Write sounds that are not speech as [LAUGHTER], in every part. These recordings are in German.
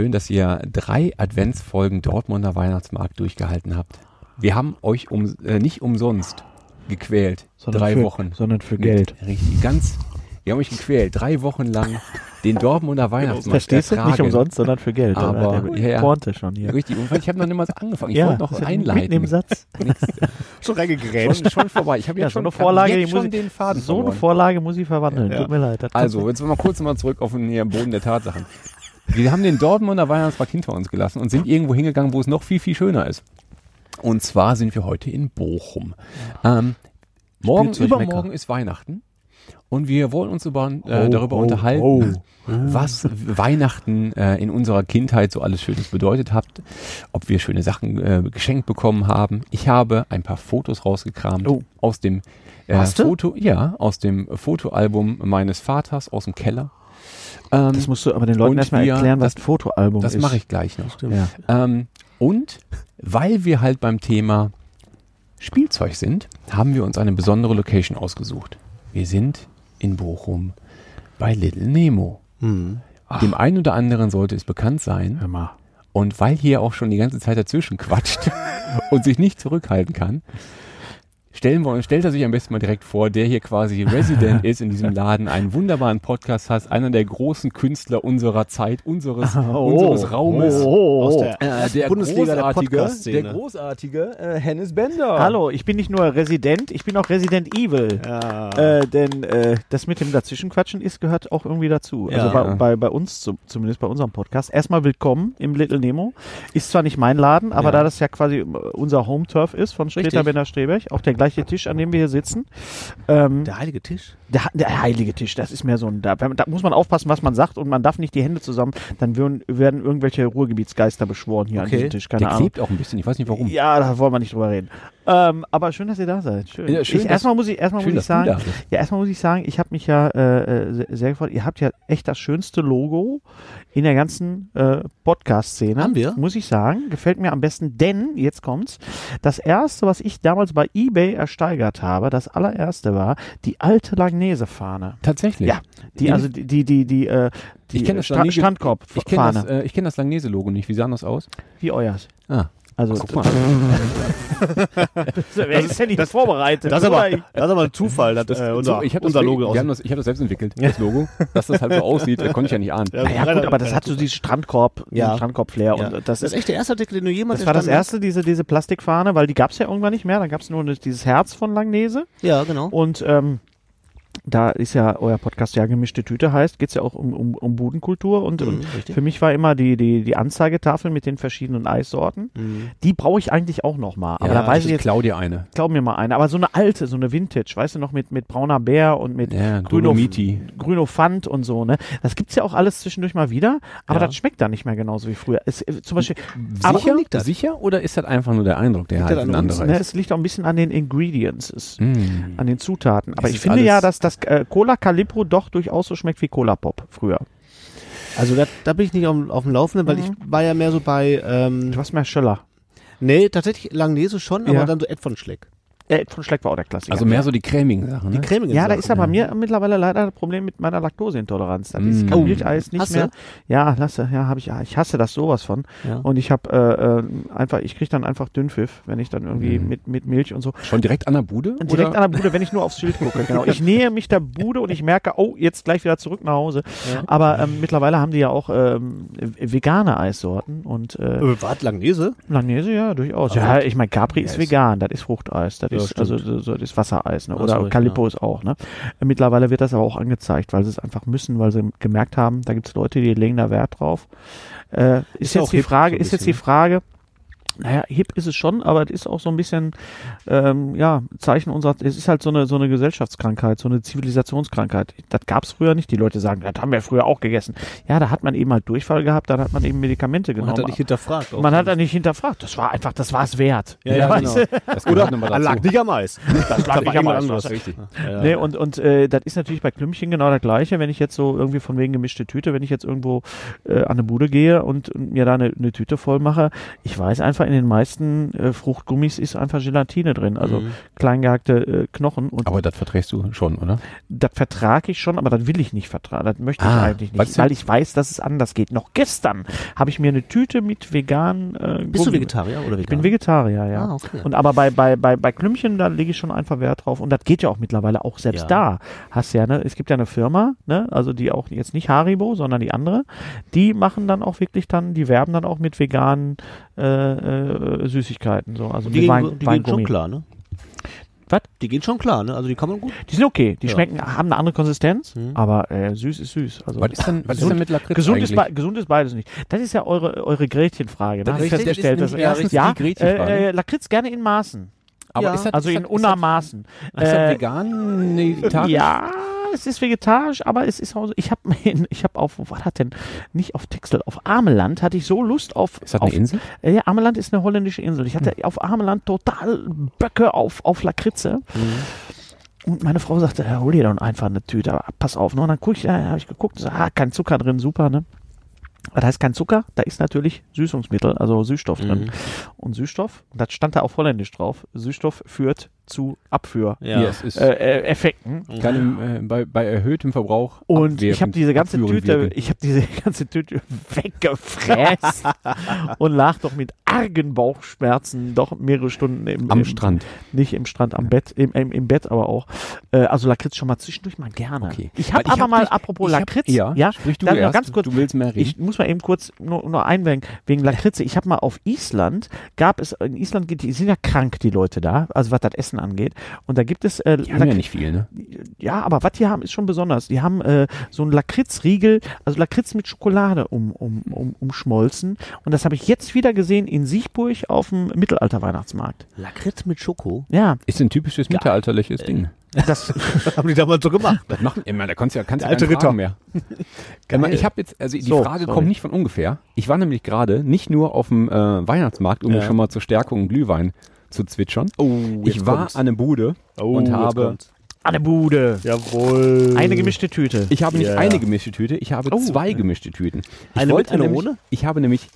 schön, dass ihr drei Adventsfolgen Dortmunder Weihnachtsmarkt durchgehalten habt. Wir haben euch um, äh, nicht umsonst gequält. Sondern drei für, Wochen. Sondern für Mit- Geld. Richtig, ganz. Wir haben euch gequält. Drei Wochen lang den Dortmunder Weihnachtsmarkt Verstehst du? Nicht ertragen. umsonst, sondern für Geld. Aber, oder? ja, ja. Pointe schon hier. Richtig. Und ich habe noch nicht mal so angefangen. Ich ja, wollte noch ja einleiten. Mitten im Satz. [LAUGHS] Schon reingegrätscht. Schon, schon vorbei. Ich habe Ja, jetzt so schon eine Vorlage, jetzt schon ich- den Faden So eine verloren. Vorlage muss ich verwandeln. Ja. Tut mir leid. Also, jetzt mal kurz mal zurück auf den Boden der Tatsachen. Wir haben den Dortmunder Weihnachtsmarkt hinter uns gelassen und sind irgendwo hingegangen, wo es noch viel, viel schöner ist. Und zwar sind wir heute in Bochum. Ähm, morgen, übermorgen ist Weihnachten. Und wir wollen uns über, äh, Oh, darüber oh, unterhalten, oh. was Weihnachten äh, in unserer Kindheit so alles Schönes bedeutet hat, ob wir schöne Sachen äh, geschenkt bekommen haben. Ich habe ein paar Fotos rausgekramt Oh. aus dem äh? Foto, ja, aus dem Fotoalbum meines Vaters aus dem Keller. Ähm, Das musst du aber den Leuten erstmal erklären, was das- ein Fotoalbum das ist. mache ich gleich noch. Ja. Ähm, und weil wir halt beim Thema Spielzeug sind, haben wir uns eine besondere Location ausgesucht. Wir sind in Bochum bei Little Nemo. Hm. Dem einen oder anderen sollte es bekannt sein. Hör mal. Und weil hier auch schon die ganze Zeit dazwischen quatscht [LAUGHS] und sich nicht zurückhalten kann, stellen wir, stellt er sich am besten mal direkt vor, der hier quasi [LAUGHS] Resident ist in diesem Laden, einen wunderbaren Podcast hat, einer der großen Künstler unserer Zeit, unseres, [LAUGHS] unseres Raumes. Oh, Aus oh. der Äh, der Bundesliga der großartige, Podcast-Szene. der großartige äh, Hennis Bender. Hallo, ich bin nicht nur Resident, ich bin auch Resident Evil. Ja. Äh, denn äh, das mit dem Dazwischenquatschen ist, gehört auch irgendwie dazu. Also Ja. bei, bei, bei uns, zu, zumindest bei unserem Podcast. Erstmal willkommen im Little Nemo. Ist zwar nicht mein Laden, aber Ja. da das ja quasi äh, unser Home-Turf ist von Streter. Bender Streberg, auch der gleiche Tisch, an dem wir hier sitzen. Ähm, der heilige Tisch. Der, der heilige Tisch, das ist mehr so ein, da, da muss man aufpassen, was man sagt und man darf nicht die Hände zusammen, dann würden, werden irgendwelche Ruhrgebietsgeister beschworen hier an Okay. diesem Tisch, keine Der Ahnung. klebt auch ein bisschen, ich weiß nicht warum. Ja, da wollen wir nicht drüber reden. Ähm, aber schön, dass ihr da seid. Schön. Ja, schön, ich, erstmal muss ich, erstmal Schön, muss ich sagen, ja, erstmal muss ich sagen, ich habe mich ja äh, äh, sehr- sehr gefreut. Ihr habt ja echt das schönste Logo in der ganzen äh, Podcast-Szene. Haben wir? Muss ich sagen. Gefällt mir am besten, denn, jetzt kommt's, das erste, was ich damals bei Ebay ersteigert habe, das allererste war die alte Langnese-Fahne. Tatsächlich. Ja, die, also die, die, die, die, äh, die Ich kenn das Stra Langnese- Strandkorb-Fahne. Ich kenne das, äh, ich kenn das Langnese-Logo nicht. Wie sah das aus? Wie euers. Ah, Also, guck mal. [LAUGHS] wer ist denn nicht vorbereitet? Das ist, aber, das ist aber ein Zufall, dass äh, unser, So, ich unser das, Logo aus. das, Ich habe das selbst entwickelt, das Logo. Dass das halt so aussieht, äh, konnte ich ja nicht ahnen. Ja, Naja, gut, aber das hat so dieses Strandkorb, Ja. diesen Strandkorb-Flair. Ja. Und das, Das ist echt der erste Artikel, den du jemals das war das erste, diese, diese Plastikfahne, weil die gab es ja irgendwann nicht mehr. Dann gab es nur das- dieses Herz von Langnese. Ja, genau. Und ähm, da ist ja euer Podcast ja gemischte Tüte heißt, geht's ja auch um, um, um Budenkultur. Und, Mhm, und für mich war immer die, die, die Anzeigetafel mit den verschiedenen Eissorten. Mhm. Die brauche ich eigentlich auch noch mal. Aber Ja, da weiß ich jetzt, klau dir eine. glaub mir mal eine. Aber so eine alte, so eine Vintage, weißt du noch, mit, mit brauner Bär und mit Ja, Grüno, Pfand und so, ne? Das gibt's ja auch alles zwischendurch mal wieder, aber Ja. das schmeckt dann nicht mehr genauso wie früher. Es, äh, zum Beispiel, aber Sicher? liegt das? Sicher? Oder ist das einfach nur der Eindruck, der Liegt halt ein anderer ne, ist? es liegt auch ein bisschen an den Ingredients, es, Mm. an den Zutaten. Aber Es ich finde ja, dass das äh, Cola Calippo doch durchaus so schmeckt wie Cola Pop früher. Also da, da bin ich nicht auf, auf dem Laufenden, weil Mhm. ich war ja mehr so bei, ähm, Du hast mehr Schöller. nee, tatsächlich Langnese schon, aber Ja. dann so Ed von Schleck. Äh, von Schleck war auch der Klassiker. Also mehr so die cremigen Sachen, Die ne? cremigen ja, da Sachen. ist aber bei mir mittlerweile leider das Problem mit meiner Laktoseintoleranz. Das ist Mm. kein Oh, Milcheis nicht hast mehr. Ja, lasse, ja, habe ich. Ja, ich hasse das sowas von. Ja. Und ich habe äh, äh, einfach, ich kriege dann einfach Dünnpfiff, wenn ich dann irgendwie Mhm. mit, mit Milch und so. Schon direkt an der Bude? Direkt oder? an der Bude, wenn ich nur aufs Schild gucke. Genau. Ich nähe mich der Bude und ich merke, oh, jetzt gleich wieder zurück nach Hause. Ja. Aber ähm, mittlerweile haben die ja auch ähm, vegane Eissorten und äh, Äh, Wart Langnese? Langnese ja durchaus. Also- Ja, ich meine, Capri Ja, ist ist- vegan, das ist Fruchteis, das Ja, ist stimmt. also so, so, das Wassereis, ne? Oder recht, Calippo ja. ist auch, ne? Mittlerweile wird das aber auch angezeigt, weil sie es einfach müssen, weil sie gemerkt haben, da gibt es Leute, die legen da Wert drauf. Äh, ist, Ist jetzt die Frage, so ist jetzt die ne? Frage, naja, hip ist es schon, aber es ist auch so ein bisschen, ähm, ja, Zeichen unserer, es ist halt so eine, so eine Gesellschaftskrankheit, so eine Zivilisationskrankheit. Das gab es früher nicht. Die Leute sagen, das haben wir früher auch gegessen. Ja, da hat man eben halt Durchfall gehabt, dann hat man eben Medikamente Man genommen. hat da nicht hinterfragt. Man hat da nicht hinterfragt. Das war einfach, das war es wert. Ja, ja, genau. Das gehört nochmal Er lag nicht am Eis. [LAUGHS] Das lag nicht am Eis, anderes. das Richtig. Ja, Nee, und und äh, das ist natürlich bei Klümpchen genau das Gleiche. Wenn ich jetzt so irgendwie von wegen gemischte Tüte, wenn ich jetzt irgendwo äh, an eine Bude gehe und mir da eine, eine Tüte voll mache, ich weiß einfach in den meisten äh, Fruchtgummis ist einfach Gelatine drin, also Mhm. klein gehackte äh, Knochen. Und Aber das verträgst du schon, oder? das vertrage ich schon, aber das will ich nicht vertragen. Das möchte ich Ah, eigentlich was nicht, weil ich weiß, dass es anders geht. Noch gestern habe ich mir eine Tüte mit veganen äh, Bist du Vegetarier oder vegan? Ich bin Vegetarier, ja. Ah, okay. Und aber bei, bei, bei, bei Klümpchen, da lege ich schon einfach Wert drauf. Und das geht ja auch mittlerweile auch selbst Ja. da. Hast ja, ne, es gibt ja eine Firma, ne, also die auch jetzt nicht Haribo, sondern die andere, die machen dann auch wirklich dann, die werben dann auch mit veganen äh, äh, Süßigkeiten. So, also die gehen, Wein, die gehen schon klar, ne? Was? Die gehen schon klar, ne? Also die kann man gut. Die sind okay, die Ja. schmecken, haben eine andere Konsistenz, Mhm. aber äh, süß ist süß. Also Was ist denn, was ist gesund- denn mit Lakritz Gesund ist, be gesund ist beides nicht. Das ist ja eure, eure Gretchenfrage. Ne? Das Hab ich ist- das ist festgestellt. dass- ja, äh, äh, Lakritz gerne in Maßen. Aber Ja. ist das, Also ist in das, ist Unermaßen. das, ist das Äh, vegan? Nee, vegetarisch? Ja, es ist vegetarisch, aber es ist auch so, ich habe ich habe auf, wo war das denn? Nicht auf Texel, auf Ameland hatte ich so Lust auf. Ist das auf eine Insel? äh, ja, Ameland ist eine holländische Insel. Ich hatte auf Ameland total Böcke auf, auf Lakritze. Und meine Frau sagte, ja, hol dir doch einfach eine Tüte, aber pass auf. Ne? Und dann guck ich, da habe ich geguckt, so, ah, kein Zucker drin, super, ne? Das heißt kein Zucker, da ist natürlich Süßungsmittel, also Süßstoff drin. Mhm. Und Süßstoff, das stand da auf Holländisch drauf, Süßstoff führt zu Abführeffekten. Ja. Äh, äh, Effekten. kann äh, bei, bei erhöhtem Verbrauch Und ich habe diese ganze Tüte, wirken. ich habe diese [LAUGHS] ganze Tüte weggefräst [LAUGHS] und lag doch mit argen Bauchschmerzen doch mehrere Stunden im, am im Strand. nicht im Strand, am Bett, im, im, im Bett aber auch. Äh, also Lakritz schon mal zwischendurch mal gerne. Okay. Ich habe aber hab mal, dich- apropos ich hab- Lakritz, ja, ja, sprich du noch erst, ganz kurz, du willst mehr reden. ich muss mal eben kurz nur, nur einwägen, wegen Lakritze. Ich habe mal auf Island, gab es, in Island, die sind ja krank, die Leute da, also was das Essen angeht. Und da gibt es, äh, Die haben ja nicht viel, ne? ja, aber was die haben, ist schon besonders. Die haben äh, so einen Lakritzriegel, also Lakritz mit Schokolade um, um, um, umschmolzen. Und das habe ich jetzt wieder gesehen in Siechburg auf dem Mittelalter-Weihnachtsmarkt. Lakritz mit Schoko. Ja, Ist ein typisches mittelalterliches Ding. Das, [LAUGHS] Haben die damals so gemacht. Das machen immer, da kannst du ja, kannst Der alte Ritter. fragen mehr. [LAUGHS] Geil. Ich habe jetzt, also die So, Frage sorry. kommt nicht von ungefähr. Ich war nämlich gerade nicht nur auf dem äh, Weihnachtsmarkt, um Ja. mir schon mal zur Stärkung Glühwein zu zwitschern. Oh, Ich war an einer Bude oh, und habe, an der Bude. Jawohl. Eine gemischte Tüte. ich habe nicht eine gemischte Tüte, ich habe Oh. zwei gemischte Tüten. Ich Eine mit, eine nämlich, ohne? Ich habe nämlich,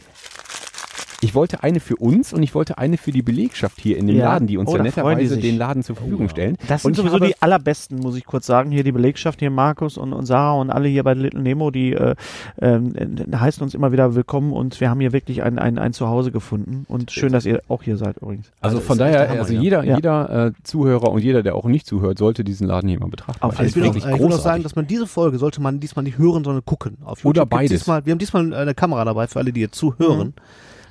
ich wollte eine für uns und ich wollte eine für die Belegschaft hier in dem Ja. Laden, die uns Oh, ja netterweise den Laden zur Verfügung stellen. Das sind und sowieso die allerbesten, muss ich kurz sagen. Hier die Belegschaft, hier Markus und, und Sarah und alle hier bei Little Nemo, die äh, ähm, äh, heißen uns immer wieder willkommen und wir haben hier wirklich ein, ein, ein Zuhause gefunden. Und schön, dass ihr auch hier seid übrigens. Also, Also von daher, Hammer, also jeder, Ja. jeder äh, Zuhörer und jeder, der auch nicht zuhört, sollte diesen Laden hier mal betrachten. Auf Also ich will, auch, sagen, dass man diese Folge sollte man diesmal nicht hören, sondern gucken. Auf Oder YouTube gibt's beides. Diesmal, wir haben diesmal eine Kamera dabei für alle, die jetzt zuhören.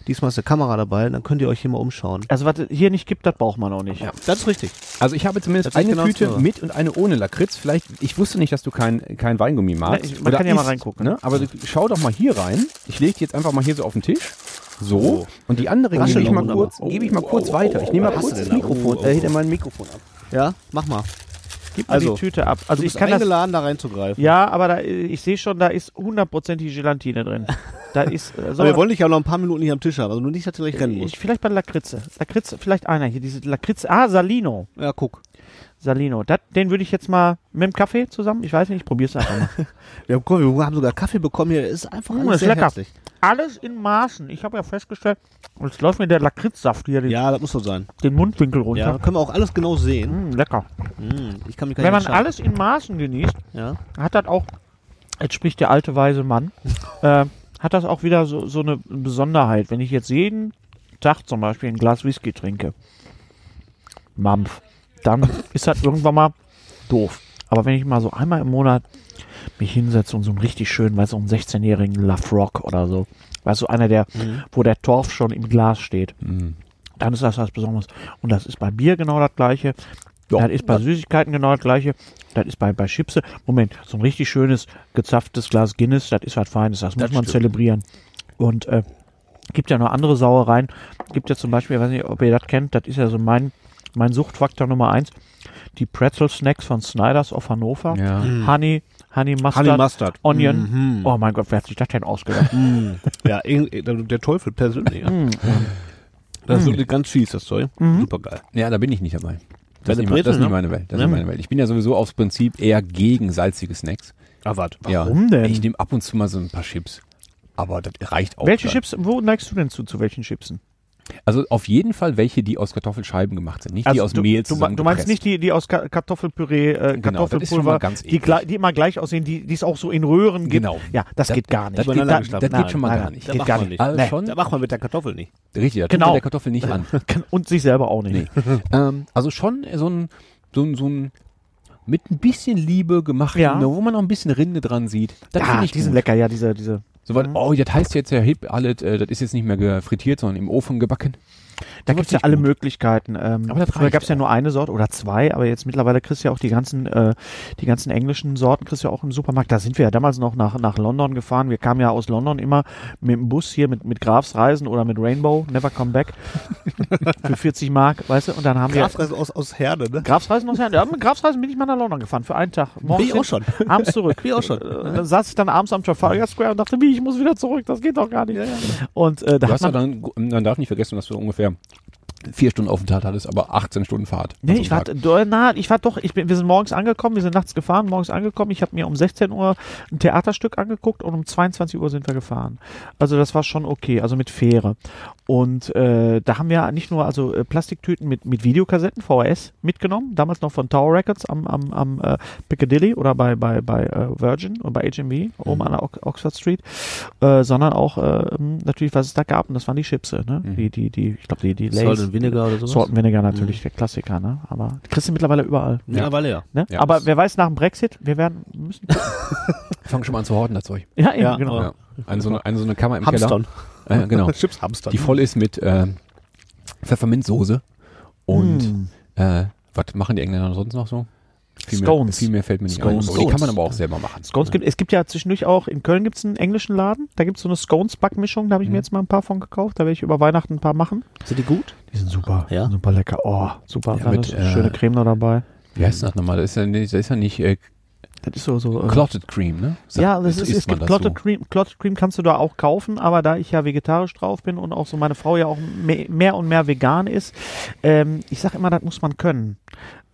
Diesmal ist eine Kamera dabei, dann könnt ihr euch hier mal umschauen. Also was es hier nicht gibt, das braucht man auch nicht. Ja. Das ist richtig. Also ich habe zumindest eine genau Tüte so. mit und eine ohne Lakritz. Vielleicht, ich wusste nicht, dass du kein, kein Weingummi magst. ich- man kann ja mal reingucken. Ne? Aber schau doch mal hier rein. Ich lege die jetzt einfach mal hier so auf den Tisch. So. Oh. Und die andere gebe ich mal kurz, wunderbar. gebe ich mal Oh, kurz oh, weiter. Ich nehme mal oh, kurz hast du das? Mikrofon, Oh, äh, oh. hinter mein Mikrofon ab. Ja, mach mal. Gib mir Also, die Tüte ab. Also du ich bist kann das. eingeladen, da reinzugreifen. Ja, aber da, ich sehe schon, da ist hundertprozentig Gelatine drin. Da ist. Äh, Aber wir wollen dich ja noch ein paar Minuten hier am Tisch haben, also nur nicht, dass du gleich rennen musst. ich, vielleicht bei der Lakritze. Lakritze, vielleicht einer hier, diese Lakritze. Ah, Salino. Ja, guck. Salino. Dat, den würde ich jetzt mal mit dem Kaffee zusammen. Ich weiß nicht, ich probier's einfach mal. [LAUGHS] Wir haben, wir haben sogar Kaffee bekommen hier. Ist einfach Mm, alles ist sehr lecker. herzlich. Alles in Maßen. Ich habe ja festgestellt, jetzt läuft mir der Lakritzsaft hier den, Ja, das muss so sein. den Mundwinkel Ja, runter. können wir auch alles genau sehen. Mm, lecker. Mm, ich kann mich gar Wenn man alles in Maßen genießt, Ja. hat das auch, jetzt spricht der alte weise Mann, [LAUGHS] äh, hat das auch wieder so, so eine Besonderheit. Wenn ich jetzt jeden Tag zum Beispiel ein Glas Whisky trinke, Mampf, dann ist das irgendwann mal doof. Aber wenn ich mal so einmal im Monat mich hinsetze und so einen richtig schönen, weißt du, einen 16-jährigen Love Rock oder so, weißt du, einer, der, wo der Torf schon im Glas steht, Mhm. dann ist das was Besonderes. Und das ist bei Bier genau das Gleiche. Ja. das ist bei Süßigkeiten genau das Gleiche. Das ist bei, bei Chipse. Moment, so ein richtig schönes, gezapftes Glas Guinness, das ist was Feines. Das, muss Das man stimmt. zelebrieren. Und äh, gibt ja noch andere Sauereien. Gibt ja zum Beispiel, ich weiß nicht, ob ihr das kennt, das ist ja so mein, mein Suchtfaktor Nummer eins. Die Pretzel Snacks von Snyder's auf Hannover. Ja. Honey, Honey Mustard, Honey Mustard. Onion. Mhm. Oh mein Gott, wer hat sich das denn ausgedacht? Mm. [LAUGHS] Ja, irgend- der Teufel persönlich. Ja. Mm. Das ist wirklich ganz fies, das Zeug. Super geil. ja, da bin ich nicht dabei. Das, ist nicht, das ist Brezel, nicht ne? meine Welt. Das ist Ja. nicht meine Welt. Ich bin ja sowieso aufs Prinzip eher gegen salzige Snacks. Ah, warte. Warum ja. denn? Ich nehme ab und zu mal so ein paar Chips. Aber das reicht auch. Welche dann. Chips, wo neigst du denn zu, zu welchen Chipsen? Also auf jeden Fall welche, die aus Kartoffelscheiben gemacht sind, nicht die aus Also du, Mehl du, du meinst nicht die, die aus Ka Kartoffelpüree, äh, Genau, das ist schon Kartoffelpulver, mal ganz die, die immer gleich aussehen, die die es auch so in Röhren gibt. Genau. Ja, das Das- geht gar nicht. das geht- da- das geht nein, schon mal nein, gar nicht. Geht Da gar macht man nicht. Also Nee. schon, Da macht man mit der Kartoffel nicht. richtig, da Genau. tut man der Kartoffel nicht an. [LAUGHS] Und sich selber auch nicht. Nee. [LAUGHS] ähm, also schon so ein, so ein, so ein mit ein bisschen Liebe gemacht, Ja. wo man noch ein bisschen Rinde dran sieht. Das Ja, ich die sind gut. lecker, ja, diese, diese. So weit, oh, das heißt jetzt ja hip, alles, äh, das ist jetzt nicht mehr gefrittiert, sondern im Ofen gebacken. Da Sowas gibt's ja alle gut. Möglichkeiten. Ähm, Aber früher reicht gab's ja nur eine Sorte oder zwei, aber jetzt mittlerweile kriegst du ja auch die ganzen, äh, die ganzen englischen Sorten kriegst du ja auch im Supermarkt. Da sind wir ja damals noch nach, nach London gefahren. Wir kamen ja aus London immer mit dem Bus hier mit, mit Grafsreisen oder mit Rainbow, Never Come Back. [LAUGHS] für 40 Mark, weißt du? Und dann haben wir Grafreisen aus, aus Herde, ne? Grafsreisen aus ja, mit Grafsreisen bin ich mal nach London gefahren für einen Tag. Morgens [LAUGHS] ich auch schon. Abends zurück. Ich auch schon. Äh, Dann saß ich dann abends am Trafalgar Square und dachte, wie, ich muss wieder zurück, das geht doch gar nicht. Und äh, da Du hat hast ja man, dann, man darf nicht vergessen, dass du ungefähr vier Stunden Aufenthalt hattest, aber 18 Stunden Fahrt. Nee, an so ich war, na, ich war doch, ich bin, wir sind morgens angekommen, wir sind nachts gefahren, morgens angekommen. Ich habe mir um 16 Uhr ein Theaterstück angeguckt und um 22 Uhr sind wir gefahren. Also das war schon okay, also mit Fähre. Und äh, da haben wir nicht nur also äh, Plastiktüten mit, mit Videokassetten, VHS mitgenommen, damals noch von Tower Records am, am, am äh, Piccadilly oder bei, bei, bei äh, Virgin oder bei HMV oben an der Ox- Oxford Street, äh, sondern auch äh, natürlich, was es da gab, und das waren die Chipse, ne? Mhm. Die, die, die, ich glaube, die, die Lays. And Vinegar oder sowas? Salt and Vinegar natürlich, der Klassiker, ne? Aber kriegst du mittlerweile überall. Mittlerweile ja. Ne? Ja, Aber wer weiß nach dem Brexit, wir werden müssen. [LAUGHS] Fang schon mal an zu horten, das Zeug. ja, eben, Ja, genau. Ja. Eine, so eine, eine so eine Kammer im Hamstern. Keller. Äh, genau. [LAUGHS] Chips Hamstern. Die voll ist mit äh, Pfefferminzsoße und Mm. äh, was machen die Engländer sonst noch so? Viel Scones. Mehr, viel mehr fällt mir nicht Scones. ein. Die kann man aber auch selber machen. Scones gibt, es gibt ja zwischendurch auch, in Köln gibt es einen englischen Laden, da gibt es so eine Scones-Backmischung, da habe ich Mhm. mir jetzt mal ein paar von gekauft, da werde ich über Weihnachten ein paar machen. Sind die gut? Die sind super, Ja? super lecker. Oh, super. Ja, mit, äh, schöne Creme noch dabei. Wie heißt das nochmal? Das ist ja nicht, das ist ja nicht äh, Das ist so, so. äh, Clotted Cream, ne? Sagt- ja, das ist, es gibt das Clotted Cream, Clotted Cream kannst du da auch kaufen, aber da ich ja vegetarisch drauf bin und auch so meine Frau ja auch mehr, mehr und mehr vegan ist, ähm, ich sag immer, das muss man können.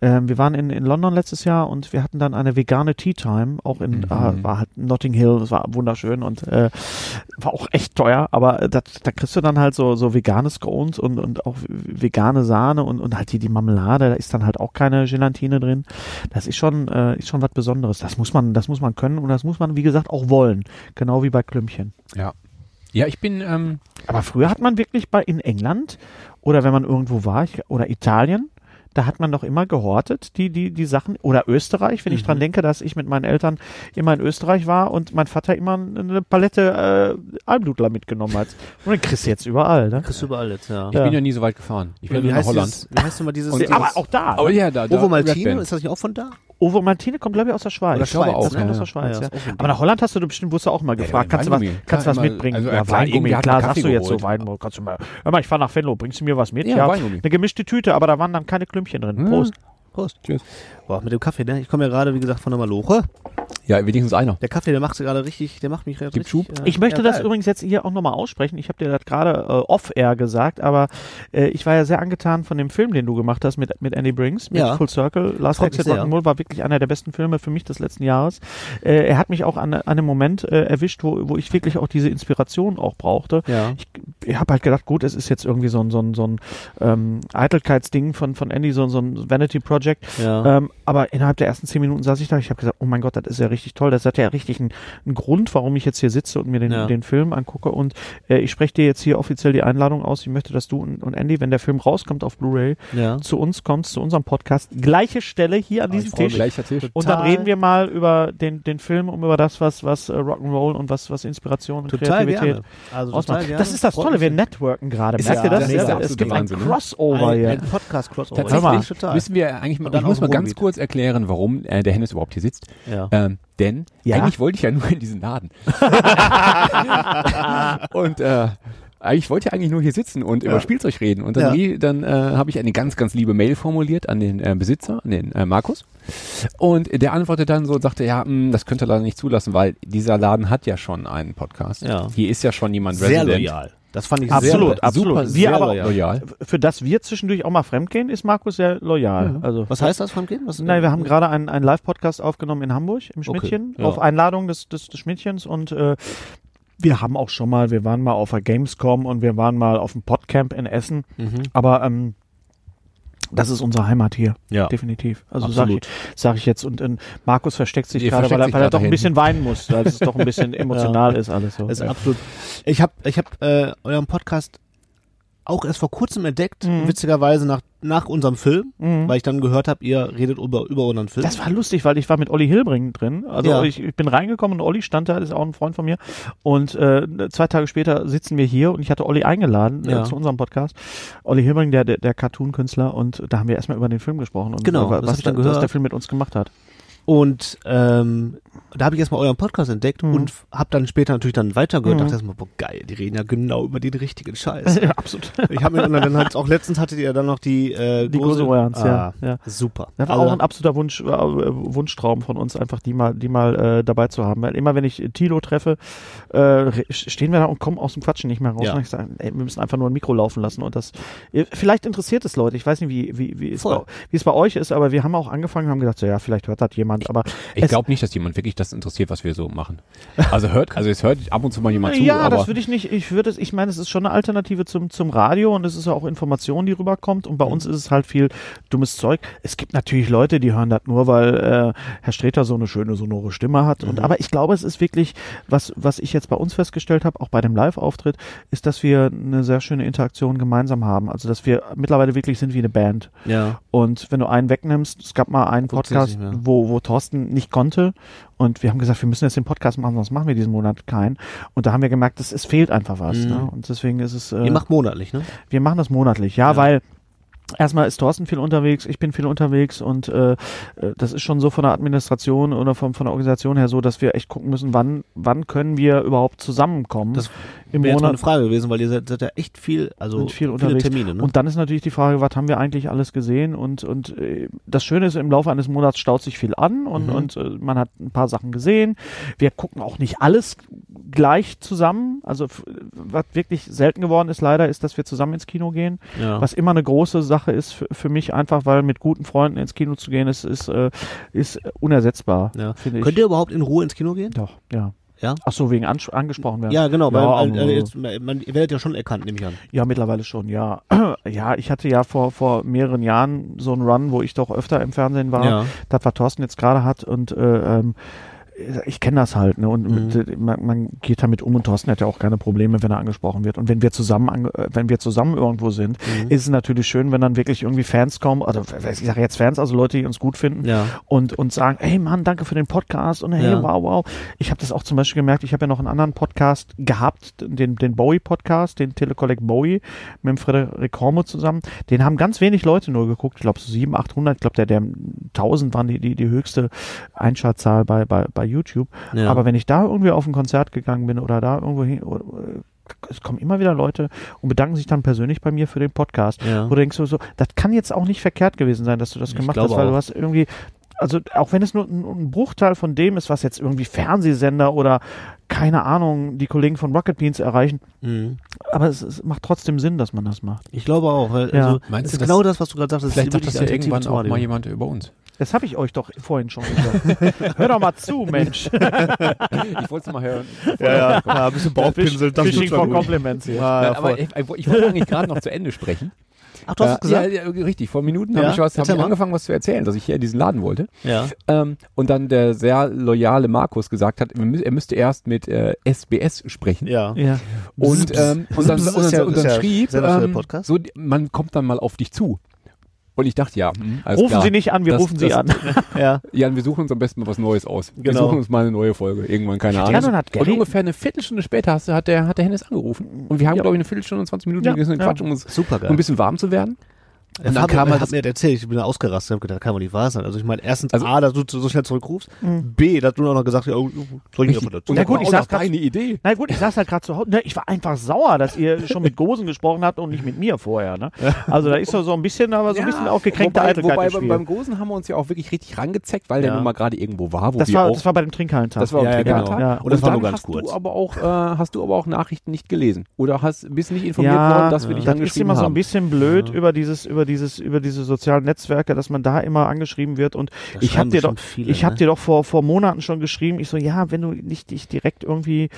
Ähm, wir waren in, in London letztes Jahr und wir hatten dann eine vegane Tea Time, auch in, Mhm. ah, war halt Notting Hill, das war wunderschön und äh, war auch echt teuer, aber das, da kriegst du dann halt so, so vegane Scones und, und auch vegane Sahne und, und halt die, die Marmelade, da ist dann halt auch keine Gelatine drin. Das ist schon, äh, ist schon was Besonderes. Das muss man, das muss man können und das muss man, wie gesagt, auch wollen. Genau wie bei Klümpchen. Ja. Ja, ich bin, ähm, Aber früher hat man wirklich bei in England oder wenn man irgendwo war, ich, oder Italien, da hat man doch immer gehortet, die, die, die Sachen, oder Österreich, wenn ich dran denke, dass ich mit meinen Eltern immer in Österreich war und mein Vater immer eine Palette äh, Almdudler mitgenommen hat. Und dann kriegst du jetzt überall, ne? Kriegst du überall jetzt, ja. ich Ja. bin ja nie so weit gefahren. Ich bin Oder nur nach Holland. dieses, wie heißt immer dieses... Und- dieses Aber auch da. Aber ja, da, da Ovo Red ist das nicht auch von da? Ovo Martine kommt, glaube ich, aus der Schweiz. Oder Ich glaube Schweiz, auch, Das ja, kommt aus ja. der Schweiz, Ja, ja. auch Aber nach Holland hast du bestimmt, du auch mal gefragt, kannst du was, kannst du was mitbringen? also, ja, ja, klar, Weingummi, klar, sagst du jetzt so. Weingummi. Kannst du mal, hör mal, ich fahre nach Venlo, bringst du mir was mit? Ja, Ja, Weingummi. eine gemischte Tüte, aber da waren dann keine Klümpchen drin. Hm. Prost. Prost. Tschüss. Boah, mit dem Kaffee, ne? Ich komme ja gerade, wie gesagt, von der Maloche. Ja, wenigstens einer. Der Kaffee, der macht sie gerade richtig, der macht mich richtig... Gibt Schub? äh, Ich möchte ja, das geil. übrigens jetzt hier auch nochmal aussprechen. Ich habe dir das gerade äh, off-air gesagt, aber äh, ich war ja sehr angetan von dem Film, den du gemacht hast mit, mit Andy Brinks, mit Ja. Full Circle. Last Exit. Rock'n'Roll war wirklich einer der besten Filme für mich des letzten Jahres. Äh, er hat mich auch an, an einem Moment äh, erwischt, wo, wo ich wirklich auch diese Inspiration auch brauchte. Ja. Ich, ich habe halt gedacht, gut, es ist jetzt irgendwie so ein, so ein, so ein ähm, Eitelkeitsding von, von Andy, so, so ein Vanity Project. Ja. Ähm, aber innerhalb der ersten zehn Minuten saß ich da, ich habe gesagt, oh mein Gott, das ist ja richtig toll. Das hat ja richtig einen, einen Grund, warum ich jetzt hier sitze und mir den, Ja. den Film angucke. Und äh, ich spreche dir jetzt hier offiziell die Einladung aus. Ich möchte, dass du und, und Andy, wenn der Film rauskommt auf Blu-ray, ja. zu uns kommst, zu unserem Podcast. Gleiche Stelle hier an Ah, diesem Tisch. Gleicher Tisch. Und dann reden wir mal über den, den Film und über das, was, was äh, Rock'n'Roll und was, was Inspiration und Total Kreativität gerne. Also ausmacht. total gerne. Das ist das Tolle, wir networken gerade. Ist Merkt ja- ihr das? das ist der es gibt ein Wahnsinn? Crossover ein, hier. ein Podcast-Crossover. Hör mal. Tatsächlich total. müssen wir eigentlich mal, ich muss auch mal ganz kurz erklären, warum äh, der Hennes überhaupt hier sitzt. Ja. Ähm, denn Ja? eigentlich wollte ich ja nur in diesen Laden. [LAUGHS] und äh, ich wollte ja eigentlich nur hier sitzen und über Spielzeug reden. Und dann, Ja. dann äh, habe ich eine ganz, ganz liebe Mail formuliert an den äh, Besitzer, an den äh, Markus. Und der antwortete dann so und sagte, ja, mh, das könnte er leider nicht zulassen, weil dieser Laden hat ja schon einen Podcast. Ja. Hier ist ja schon jemand Sehr Resident. loyal. Das fand ich Absolut, sehr absolut. Super, Wir sehr aber- loyal. Für das wir zwischendurch auch mal fremdgehen, ist Markus sehr loyal. Also, Was heißt das, Fremdgehen? Was, Nein, wir haben gerade einen, einen Live-Podcast aufgenommen in Hamburg, im Okay, Schmidtchen, ja. auf Einladung des, des, des Schmidtchens und äh, wir haben auch schon mal, wir waren mal auf der Gamescom und wir waren mal auf dem Podcamp in Essen, Mhm. aber ähm, das ist unsere Heimat hier, Ja. definitiv. Also sag ich, sag ich jetzt und, und Markus versteckt sich gerade, weil, versteckt er, sich weil er doch ein bisschen weinen muss, weil es doch ein bisschen [LAUGHS] emotional ist alles so. Ist Ja. absolut. Ich habe ich hab, äh, euren Podcast auch erst vor kurzem entdeckt, Mhm. witzigerweise nach, nach unserem Film, Mhm. weil ich dann gehört habe, ihr redet über, über unseren Film. Das war lustig, weil ich war mit Olli Hilbring drin. Also Ja. ich, ich bin reingekommen und Olli stand da, ist auch ein Freund von mir. Und äh, zwei Tage später sitzen wir hier und ich hatte Olli eingeladen Ja. äh, zu unserem Podcast. Olli Hilbring, der, der, der Cartoon-Künstler und da haben wir erstmal über den Film gesprochen und Genau, äh, was, ich dann was der gehört. Film mit uns gemacht hat. Und ähm, da habe ich erstmal euren Podcast entdeckt Mhm. und habe dann später natürlich dann weitergehört. Mhm. Dachte erstmal, boah, geil, die reden ja genau über den richtigen Scheiß. [LAUGHS] ja, absolut. ich habe mir und dann halt auch letztens hattet ihr dann noch die äh, Die Gose Royans, ja, ja. Super. Das war Also, auch ein absoluter Wunsch, äh, Wunschtraum von uns, einfach die mal, die mal äh, dabei zu haben. Weil immer wenn ich Tilo treffe, äh, stehen wir da und kommen aus dem Quatschen nicht mehr raus. Ja. Und ich sage, ey, wir müssen einfach nur ein Mikro laufen lassen. Und das, vielleicht interessiert es Leute. Ich weiß nicht, wie, wie, wie, es bei, wie es bei euch ist, aber wir haben auch angefangen und haben gedacht, so, ja, vielleicht hört das jemand. Aber Ich glaube nicht, dass jemand wirklich das interessiert, was wir so machen. Also hört, also es hört ab und zu mal jemand zu, ja, aber das würde ich nicht. Ich würde es, ich meine, es ist schon eine Alternative zum, zum Radio und es ist ja auch Information, die rüberkommt. Und bei Mhm. uns ist es halt viel dummes Zeug. Es gibt natürlich Leute, die hören das nur, weil äh, Herr Streter so eine schöne sonore Stimme hat. Mhm. Und aber ich glaube, es ist wirklich, was, was ich jetzt bei uns festgestellt habe, auch bei dem Live-Auftritt, ist, dass wir eine sehr schöne Interaktion gemeinsam haben. Also dass wir mittlerweile wirklich sind wie eine Band. ja. Und wenn du einen wegnimmst, es gab mal einen Podcast, mehr. wo, wo Thorsten nicht konnte und wir haben gesagt, wir müssen jetzt den Podcast machen, sonst machen wir diesen Monat keinen. Und da haben wir gemerkt, dass es fehlt einfach was. Mhm. Ne? Und deswegen ist es, äh, Ihr macht monatlich, ne? wir machen das monatlich, ja, Ja. weil Erstmal ist Thorsten viel unterwegs, ich bin viel unterwegs und äh, äh, das ist schon so von der Administration oder von, von der Organisation her so, dass wir echt gucken müssen, wann, wann können wir überhaupt zusammenkommen Das im Wäre mal eine Monat. Frage gewesen, weil ihr seid, seid ja echt viel, also viel viele unterwegs. Termine, ne? Und dann ist natürlich die Frage, was haben wir eigentlich alles gesehen? Und, und äh, das Schöne ist, im Laufe eines Monats staut sich viel an und, Mhm. und äh, man hat ein paar Sachen gesehen. Wir gucken auch nicht alles gleich zusammen. Also was wirklich selten geworden ist leider, ist, dass wir zusammen ins Kino gehen. ja. Was immer eine große Sache ist für, für mich, einfach weil mit guten Freunden ins Kino zu gehen, ist, ist, äh, ist unersetzbar, ja. Könnt ihr überhaupt in Ruhe ins Kino gehen? Doch, ja. Ja? Ach so, wegen ans angesprochen werden. Ja, genau, weil Ja, äh, aber- jetzt, man, ihr werdet ja schon erkannt, nehme ich an. Ja, mittlerweile schon, ja. [CLEARS THROAT] Ja, ich hatte ja vor, vor mehreren Jahren so einen Run, wo ich doch öfter im Fernsehen war. Ja. Das, was Thorsten jetzt gerade hat und äh, ähm, ich kenne das halt, ne? Und Mhm. man, man geht damit um und Thorsten hat ja auch keine Probleme, wenn er angesprochen wird. Und wenn wir zusammen, äh, wenn wir zusammen irgendwo sind, Mhm. ist es natürlich schön, wenn dann wirklich irgendwie Fans kommen, oder ich sage jetzt Fans, also Leute, die uns gut finden Ja. und, und sagen, hey Mann, danke für den Podcast und hey, Ja. wow, wow. Ich habe das auch zum Beispiel gemerkt, ich habe ja noch einen anderen Podcast gehabt, den, den Bowie-Podcast, den Telecollect Bowie mit dem Frederik Hormuth zusammen. Den haben ganz wenig Leute nur geguckt, ich glaube so 700, 800, ich glaube der, der 1000 waren die, die, die höchste Einschaltzahl bei, bei, bei YouTube. Ja. Aber wenn ich da irgendwie auf ein Konzert gegangen bin oder da irgendwo hin, oder, äh, es kommen immer wieder Leute und bedanken sich dann persönlich bei mir für den Podcast. Ja. Wo du denkst so, so, das kann jetzt auch nicht verkehrt gewesen sein, dass du das Ich gemacht hast, weil auch. du hast irgendwie, also auch wenn es nur ein, ein Bruchteil von dem ist, was jetzt irgendwie Fernsehsender oder keine Ahnung, die Kollegen von Rocket Beans erreichen, Mhm. aber es, es macht trotzdem Sinn, dass man das macht. Ich glaube auch, weil Ja. also, Meinst das du, ist dass- genau das, was du gerade sagst. vielleicht sagt wirklich das ja irgendwann auch mal jemand über uns. Das habe ich euch doch vorhin schon gesagt. [LAUGHS] Hör doch mal zu, Mensch. Ich wollte es mal hören. Ja, ja, ja, ein bisschen Bauchpinsel. das Fishing for gut. Compliments hier. Ja, ja, Nein, aber voll. ich, ich wollte eigentlich gerade noch zu Ende sprechen. Ach, du hast es gesagt? Ja, ja, richtig. Vor Minuten Ja, habe ich, was, hab ich angefangen, was zu erzählen, dass ich hier in diesen Laden wollte. Ja. Ähm, und dann der sehr loyale Markus gesagt hat, er mü- müsste erst mit äh, SBS sprechen. Ja. Ja. Und, ähm, und dann, [LAUGHS] und dann, und dann ja schrieb, ähm, so, man kommt dann mal auf dich zu. Und ich dachte, ja, hm, alles Rufen klar. Sie nicht an, wir Das- rufen Sie das- an. [LAUGHS] [LAUGHS] Ja. Ja, wir suchen uns am besten mal was Neues aus. Wir Genau. suchen uns mal eine neue Folge. Irgendwann, keine Ja, Ahnung. hat und ungefähr eine Viertelstunde später hast hat, der, hat der Hennes angerufen. Und wir haben, Ja. glaube ich, eine Viertelstunde und 20 Minuten Ja, gegessen ja. Quatsch, um uns Super um ein bisschen warm zu werden. Und dann kam halt hat das- mir das erzählt, ich bin da ausgerastet, hab gedacht, das kann wohl nicht wahr sein. Also ich meine, erstens Also- A, dass du so schnell zurückrufst, Mhm. B, dass du auch noch gesagt hast, oh, soll ich nicht einfach dazu? Und Ja, das gut, ich grad- deine Idee. Na gut, ich saß halt gerade zu Hause. Ne, ich war einfach sauer, dass ihr [LAUGHS] schon mit Gosen gesprochen habt und nicht mit mir vorher. Ne? Also da ist doch so ein bisschen, aber so ein bisschen auch gekränkte wobei, Eitelkeit wobei im beim, Spiel. beim Gosen haben wir uns ja auch wirklich richtig rangezeckt, weil der Ja. nun mal gerade irgendwo war, wo das, wir war, auch das war bei dem Trinkhallentag. Das war Ja, am ja, genau. Ja. Und das war nur ganz hast kurz. Du aber auch, äh, hast du aber auch Nachrichten nicht gelesen. Oder hast, bist nicht informiert ja, worden, dass wir dich das ist angeschrieben immer so ein haben. bisschen blöd Ja. über dieses, über über dieses, über diese sozialen Netzwerke, dass man da immer angeschrieben wird und Da ich habe dir doch, viele, ich habe ne? dir doch vor, vor Monaten schon geschrieben, ich so, ja, wenn du nicht dich direkt irgendwie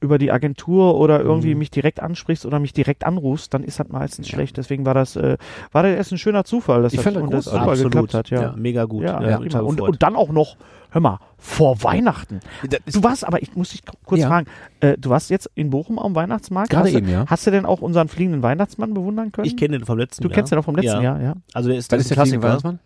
über die Agentur oder irgendwie Mhm. mich direkt ansprichst oder mich direkt anrufst, dann ist das meistens schlecht. Deswegen war das, äh, war das erst ein schöner Zufall, dass Ich das, das und das super Absolut. geklappt hat, ja. Ja, mega gut. Ja, Ja, und, und dann auch noch, hör mal, vor Weihnachten. Du warst aber, ich muss dich kurz Ja. fragen, äh, du warst jetzt in Bochum am Weihnachtsmarkt. Gerade hast du, eben, ja. Hast du denn auch unseren fliegenden Weihnachtsmann bewundern können? ich kenne den vom letzten Du Jahr. kennst den auch vom letzten Ja. Jahr, ja. Also der ist, das ist der Klassiker. Weihnachtsmann?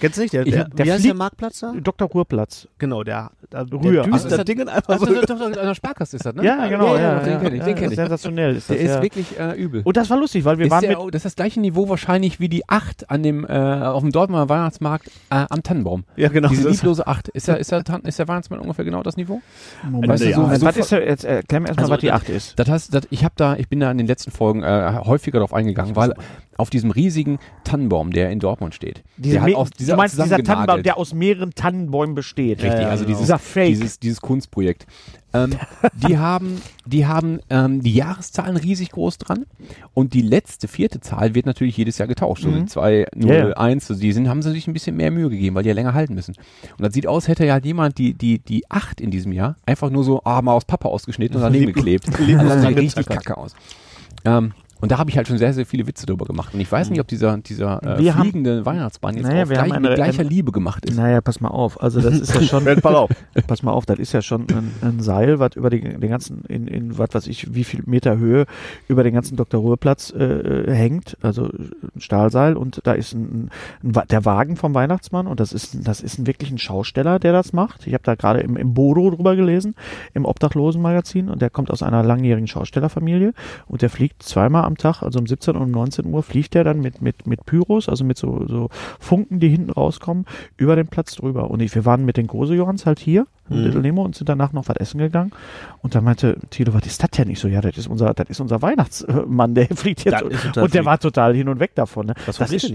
Kennst du nicht? Der, der, der wie heißt der Marktplatz da? Dr. Ruhrplatz. Genau, der, der, der Rühr. düst Also das ist Ding einfach Also, so. doch, an der Sparkasse ist das, ne? Ja, genau, ja. den ja, kenne ich, ja, den kenne ich. Sensationell ist das, Der ja. ist wirklich äh, übel. Und das war lustig, weil wir ist waren der, mit, das ist das gleiche Niveau wahrscheinlich wie die 8 an dem, äh, auf dem Dortmunder Weihnachtsmarkt äh, am Tannenbaum. Ja, genau. Diese das- lieblose 8. Ist der, ist, der, ist der Weihnachtsmann ungefähr genau das Niveau? Moment, Weißt du, ja. so- Moment, so was ver- ist jetzt erklär mir erstmal, Also, was die das- 8 ist. Das heißt, das, ich habe da, ich bin da in den letzten Folgen häufiger darauf eingegangen, weil auf diesem riesigen Tannenbaum, der in Dortmund steht, Diese der hat aus, du meinst dieser Tannenbaum, der aus mehreren Tannenbäumen besteht. Richtig, Ja, also genau. dieses, Dieser Fake. dieses, dieses Kunstprojekt. Ähm, die [LAUGHS] haben, die haben ähm, die Jahreszahlen riesig groß dran und die letzte vierte Zahl wird natürlich jedes Jahr getauscht. Mhm. Also 2, 0, Ja, ja. 1, also die sind, haben sie sich ein bisschen mehr Mühe gegeben, weil die ja länger halten müssen. Und das sieht aus, hätte ja jemand die, die, die 8 in diesem Jahr einfach nur so ah, mal aus Pappe ausgeschnitten und [LAUGHS] daneben geklebt. Also das sieht richtig kacke aus. Ähm, und da habe ich halt schon sehr, sehr viele Witze drüber gemacht. Und ich weiß nicht, ob dieser, dieser äh, Wir haben- fliegende Weihnachtsmann jetzt Naja, wir gleich, haben mit eine- gleicher eine- Liebe gemacht ist. Naja, pass mal auf. Also das ist ja [LAUGHS] schon. Pass auf. [LAUGHS] pass mal auf, das ist ja schon ein, ein Seil, was über die, den ganzen, in, in was weiß ich, wie viel Meter Höhe über den ganzen Dr. Ruhrplatz äh, äh, hängt, also ein Stahlseil und da ist ein, ein, der Wagen vom Weihnachtsmann und das ist, das ist ein, wirklich ein Schausteller, der das macht. Ich habe da gerade im, im Bodo drüber gelesen, im Obdachlosenmagazin und der kommt aus einer langjährigen Schaustellerfamilie und der fliegt zweimal am Tag, also um 17 und um 19 Uhr fliegt er dann mit, mit, mit Pyros, also mit so, so Funken, die hinten rauskommen, über den Platz drüber. Und ich, wir waren mit den Große-Johans halt hier in Mhm. Little Nemo und sind danach noch was essen gegangen. Und da meinte Tilo, was ist das denn? Ich so, ja, das ist unser, das ist unser Weihnachtsmann, der [LAUGHS] fliegt jetzt. Und der war total hin und weg davon. Ne? Was das ist,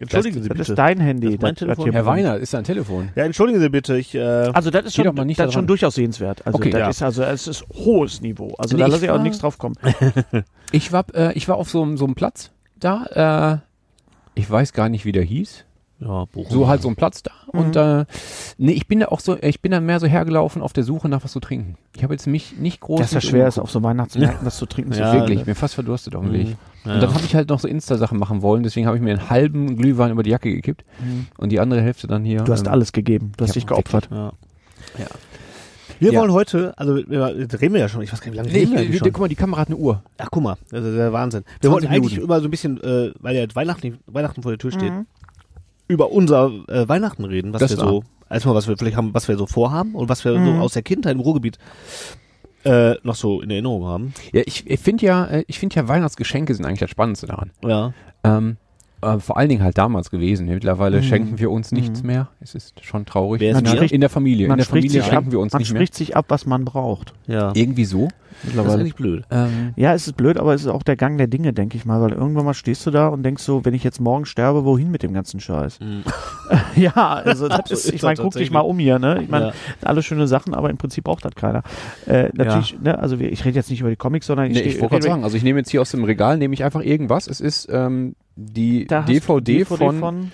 Entschuldigen Sie das bitte. ist dein Handy. Das ist mein Telefon. hier Herr. Weiner, ist da ein Telefon? Ja, entschuldigen Sie bitte, ich, äh, Also das ist schon, das da ist schon durchaus sehenswert. Also Okay. das Ja. ist also es ist hohes Niveau. Also Nee, da ich lasse ich auch nichts drauf kommen. [LAUGHS] Ich war, äh, ich war auf so, einem- so einem Platz da, äh, ich weiß gar nicht, wie der hieß. ja, Bochum. So halt so ein Platz da. Mhm. Und äh, nee, ich bin da auch so, ich bin da mehr so hergelaufen auf der Suche nach was zu trinken. Ich habe jetzt mich nicht groß. Das ist ja schwer, ist auf so Weihnachtsmärkten das zu trinken. [LAUGHS] Ja, so Wirklich, viel. mir fast verdurstet auf dem Mhm. Weg. Ja. Und dann habe ich halt noch so Insta-Sachen machen wollen, deswegen habe ich mir einen halben Glühwein über die Jacke gekippt Mhm. und die andere Hälfte dann hier. Du hast ähm, alles gegeben. Du hast ich dich geopfert. Ja. Ja. Wir Ja. wollen heute, also wir, reden wir ja schon, ich weiß gar nicht, wie lange Nee, reden ich, wir eigentlich ich, schon? guck mal, die Kamera hat eine Uhr. Ach, guck mal, das ist der Wahnsinn. Wir 20 wollten eigentlich Minuten. immer so ein bisschen, äh, weil ja Weihnachten, Weihnachten vor der Tür steht, Mhm. über unser äh, Weihnachten reden, was Das wir war- so, erstmal was wir vielleicht haben, was wir so vorhaben und was wir so Mhm. aus der Kindheit im Ruhrgebiet äh, noch so in Erinnerung haben. Ja, ich, ich finde ja, äh, ich finde ja Weihnachtsgeschenke sind eigentlich das Spannendste daran. Ja. Ähm, äh, vor allen Dingen halt damals gewesen. Mittlerweile Mhm. schenken wir uns nichts Mhm. mehr. Es ist schon traurig. Wer ist Man spricht- in der Familie. In Man der spricht Familie sich schenken ab, wir uns man nicht mehr. spricht sich ab, was man braucht. Ja. Irgendwie so. Das ist eigentlich blöd. Ähm, Ja, es ist blöd, aber es ist auch der Gang der Dinge, denke ich mal, weil irgendwann mal stehst du da und denkst so, wenn ich jetzt morgen sterbe, wohin mit dem ganzen Scheiß? Mhm. [LAUGHS] ja, also [LAUGHS] das ist, ich meine, guck dich mal um hier, ne? Ich meine, Ja. alle schöne Sachen, aber im Prinzip braucht das keiner. Äh, natürlich, ne, also ich rede jetzt nicht über die Comics, sondern ich, nee, ich wollte gerade sagen, also ich nehme jetzt hier aus dem Regal, nehme ich einfach irgendwas. Es ist ähm, die du DVD, von, von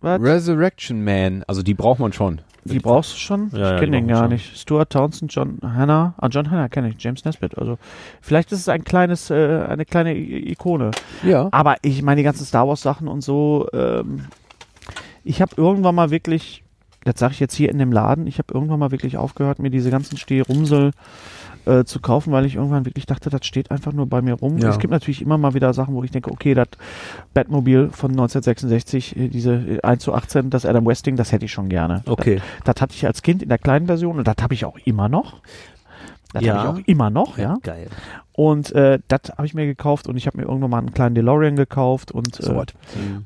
was? Resurrection Man. Also die braucht man schon. Die brauchst du schon? Ja, ja, ich kenne den brauchen wir gar schon. nicht. Stuart Townsend, John Hannah. Ah, John Hannah kenne ich. James Nesbitt. Also vielleicht ist es ein kleines, äh, eine kleine I Ikone. Ja. Aber ich meine, die ganzen Star Wars Sachen und so, ähm, ich habe irgendwann mal wirklich, das sage ich jetzt hier in dem Laden, ich habe irgendwann mal wirklich aufgehört, mir diese ganzen Stehrumsel äh, zu kaufen, weil ich irgendwann wirklich dachte, das steht einfach nur bei mir rum. Ja. Es gibt natürlich immer mal wieder Sachen, wo ich denke, okay, das Batmobil von 1966, äh, diese äh, 1 zu 18, das Adam Westing, das hätte ich schon gerne. Okay. Das, das hatte ich als Kind in der kleinen Version und das habe ich auch immer noch. Das Ja. habe ich auch immer noch, ja. Geil. Und äh, das habe ich mir gekauft und ich habe mir irgendwann mal einen kleinen DeLorean gekauft und So äh,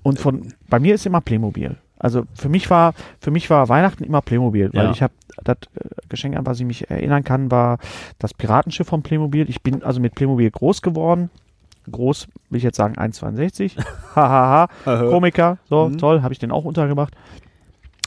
und von bei mir ist immer Playmobil. Also für mich war für mich war Weihnachten immer Playmobil, weil Ja. ich habe das äh, Geschenk an was ich mich erinnern kann, war das Piratenschiff von Playmobil. Ich bin also mit Playmobil groß geworden. Groß, will ich jetzt sagen 1,62. [LAUGHS] Hahaha. Komiker, so Mhm. toll, habe ich den auch untergebracht.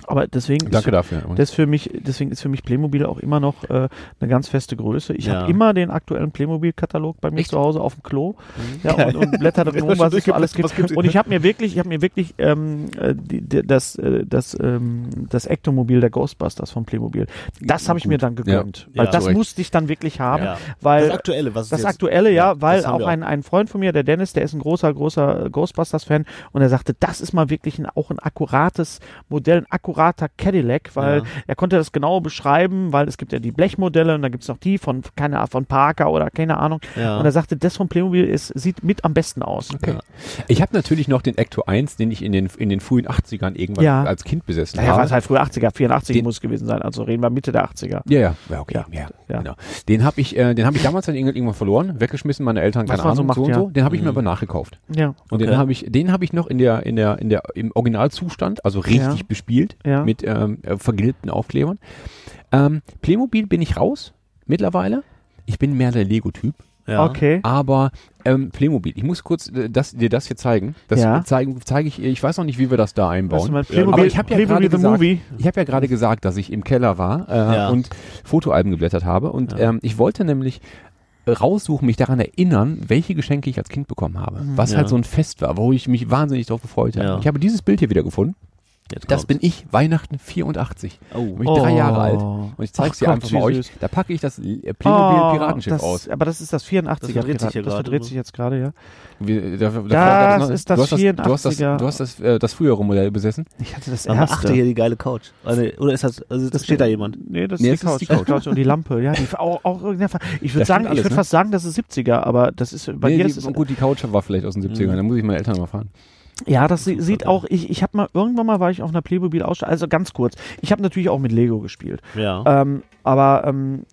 Aber deswegen Danke ist, dafür. das für mich, deswegen ist für mich Playmobil auch immer noch äh, eine ganz feste Größe. Ich Ja. habe immer den aktuellen Playmobil-Katalog bei mir Echt? zu Hause auf dem Klo ja, und, und blätter drin [LAUGHS] rum, was es so alles gibt. Und ich habe mir wirklich, ich habe mir wirklich ähm, äh, die, die, das, äh, das, ähm, das Ektomobil der Ghostbusters von Playmobil. Das habe ich mir dann gegönnt. Ja. Weil das Zu Recht. musste ich dann wirklich haben, Ja. weil Das aktuelle, was ist das jetzt? aktuelle, ja, Ja, weil auch ein, ein Freund von mir, der Dennis, der ist ein großer, großer Ghostbusters-Fan und er sagte, das ist mal wirklich ein, auch ein akkurates Modell, ein akkurater Cadillac, weil Ja. er konnte das genau beschreiben, weil es gibt ja die Blechmodelle und dann gibt es noch die von, keine Ahnung, von Parker oder keine Ahnung. Ja. Und er sagte, das von Playmobil ist, sieht mit am besten aus. Okay. Ich habe natürlich noch den Ecto 1, den ich in den, in den frühen 80ern irgendwann Ja. als Kind besessen Naja, war habe. es halt früher 80er, 84 Den- muss es gewesen sein, also reden wir Mitte der 80er. Ja, ja, ja, okay, Ja, ja, ja. genau. Den habe ich, äh, den habe ich damals dann irgendwann verloren, weggeschmissen, meine Eltern, Was keine man so Ahnung, macht, so und ja. so. Den habe ich mir Mhm. aber nachgekauft. Ja, Und Okay. den habe ich, den habe ich noch in der, in der, in der, im Originalzustand, also richtig Ja. bespielt, Ja. mit ähm, äh, vergilbten Aufklebern. Ähm, Playmobil bin ich raus, mittlerweile. Ich bin mehr der Lego-Typ. ja. okay. Aber ähm, Playmobil, ich muss kurz äh, das, dir das hier zeigen. Das Ja. zeigen, zeige ich, ich weiß noch nicht, wie wir das da Was einbauen. Ja, Playmobil, aber ich hab ja gerade gesagt-. Ich habe ja gerade gesagt, dass ich im Keller war äh, Ja. und Fotoalben geblättert habe. Und Ja. ähm, ich wollte nämlich raussuchen, mich daran erinnern, welche Geschenke ich als Kind bekommen habe. Was Ja. halt so ein Fest war, wo ich mich wahnsinnig drauf gefreut habe. Ja. Ich habe dieses Bild hier wieder gefunden. Jetzt Das kommt's. bin ich, Weihnachten 84. Oh. Bin ich drei Jahre alt. Und ich zeige es Ach dir Gott, einfach mal euch. Da packe ich das äh, Playmobil Oh, Piratenschiff das, aus. Aber das ist das 84er. Das verdreht sich hier das verdreht ne? sich jetzt gerade, ja. Wie, da, da, Das da- ist das du hast das, du hast das, 84er. du hast das, äh, das frühere Modell besessen. Ich hatte das Aber achte erste. hier die geile Couch. Also, oder ist das, also Das steht da jemand? Nee, das Nee, ist, die, Couch. ist die Couch. Und die Lampe, ja. Die, auch, auch, ich Da würde sagen, alles, ich würde ne? fast sagen, das ist 70er, aber das ist bei Nee, dir gut, die Couch war vielleicht aus den 70ern. Mhm. Da muss ich meine Eltern mal fahren. Ja, das sie- sieht auch, ich, ich habe mal, irgendwann mal war ich auf einer Playmobil Ausstellung, also ganz kurz. Ich habe natürlich auch mit Lego gespielt. Ja. Ähm, aber ähm,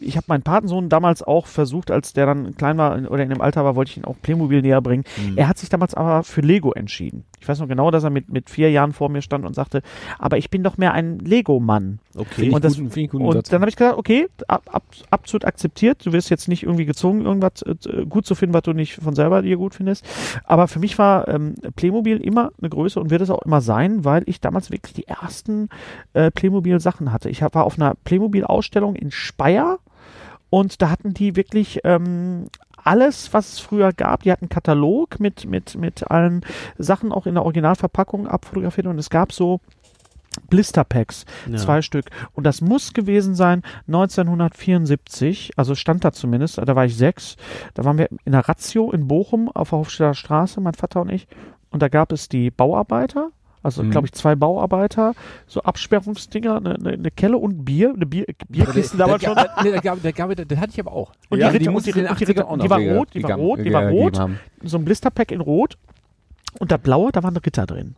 ich habe meinen Patensohn damals auch versucht, als der dann klein war oder in dem Alter war, wollte ich ihn auch Playmobil näher bringen. Hm. Er hat sich damals aber für Lego entschieden. Ich weiß noch genau, dass er mit, mit vier Jahren vor mir stand und sagte, aber ich bin doch mehr ein Lego-Mann. Okay. Und das- guten, Und Satz. dann habe ich gesagt, okay, ab, ab, absolut akzeptiert. Du wirst jetzt nicht irgendwie gezwungen, irgendwas äh, gut zu finden, was du nicht von selber dir gut findest. Aber für mich war ähm, Playmobil immer eine Größe und wird es auch immer sein, weil ich damals wirklich die ersten äh, Playmobil-Sachen hatte. Ich hab, war auf einer Playmobil-Ausstellung in Speyer und da hatten die wirklich ähm, alles, was es früher gab. Die hatten einen Katalog mit, mit, mit allen Sachen auch in der Originalverpackung abfotografiert und es gab so Blisterpacks, Ja. zwei Stück. Und das muss gewesen sein 1974, also stand da zumindest, da war ich sechs. Da waren wir in der Ratio in Bochum auf der Hofstädter Straße, mein Vater und ich. Und da gab es die Bauarbeiter, also Mhm. glaube ich zwei Bauarbeiter, so Absperrungsdinger, eine, eine, eine Kelle und Bier, eine Bier, Bierkiste damals schon. Der, der, der, der, der, der, der hatte ich aber auch. Und Ja, die und die und die 80ern Ritter- auch und noch die war rot, die war rot, die war rot. so ein Blisterpack in Rot und das blaue, da waren Ritter drin.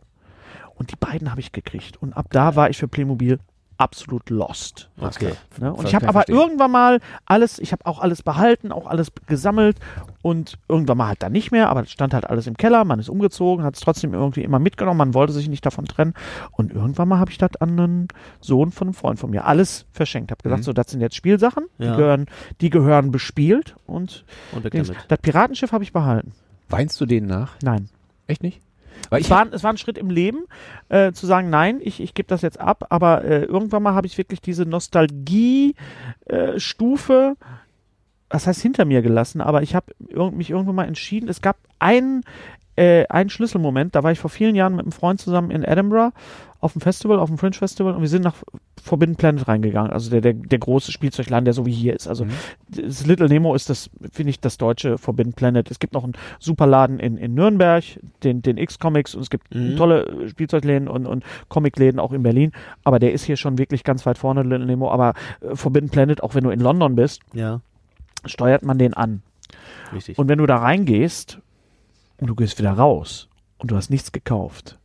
Und die beiden habe ich gekriegt. Und ab da war ich für Playmobil absolut lost. Okay. Ne? Und ich habe aber verstehen. irgendwann mal alles, ich habe auch alles behalten, auch alles gesammelt und irgendwann mal halt dann nicht mehr, aber es stand halt alles im Keller, man ist umgezogen, hat es trotzdem irgendwie immer mitgenommen, man wollte sich nicht davon trennen und irgendwann mal habe ich das an einen Sohn von einem Freund von mir alles verschenkt, habe gesagt, Mhm. so das sind jetzt Spielsachen, Ja. die gehören, die gehören bespielt und Und das Piratenschiff habe ich behalten. Weinst du denen nach? Nein. Echt nicht? Weil Es war, es war ein Schritt im Leben, äh, zu sagen, nein, ich, ich gebe das jetzt ab, aber äh, irgendwann mal habe ich wirklich diese Nostalgie-Stufe, das heißt hinter mir gelassen, aber ich habe irg mich irgendwann mal entschieden, es gab einen, äh, einen Schlüsselmoment, da war ich vor vielen Jahren mit einem Freund zusammen in Edinburgh auf dem Festival, auf dem Fringe Festival und wir sind nach Forbidden Planet reingegangen, also der, der, der große Spielzeugladen, der so wie hier ist. Also Mhm. das Little Nemo ist das, finde ich, das deutsche Forbidden Planet. Es gibt noch einen Superladen in, in Nürnberg, den, den X-Comics und es gibt Mhm. tolle Spielzeugläden und, und Comicläden auch in Berlin. Aber der ist hier schon wirklich ganz weit vorne, Little Nemo. Aber äh, Forbidden Planet, auch wenn du in London bist, Ja, steuert man den an. richtig. Und wenn du da reingehst und du gehst wieder raus und du hast nichts gekauft,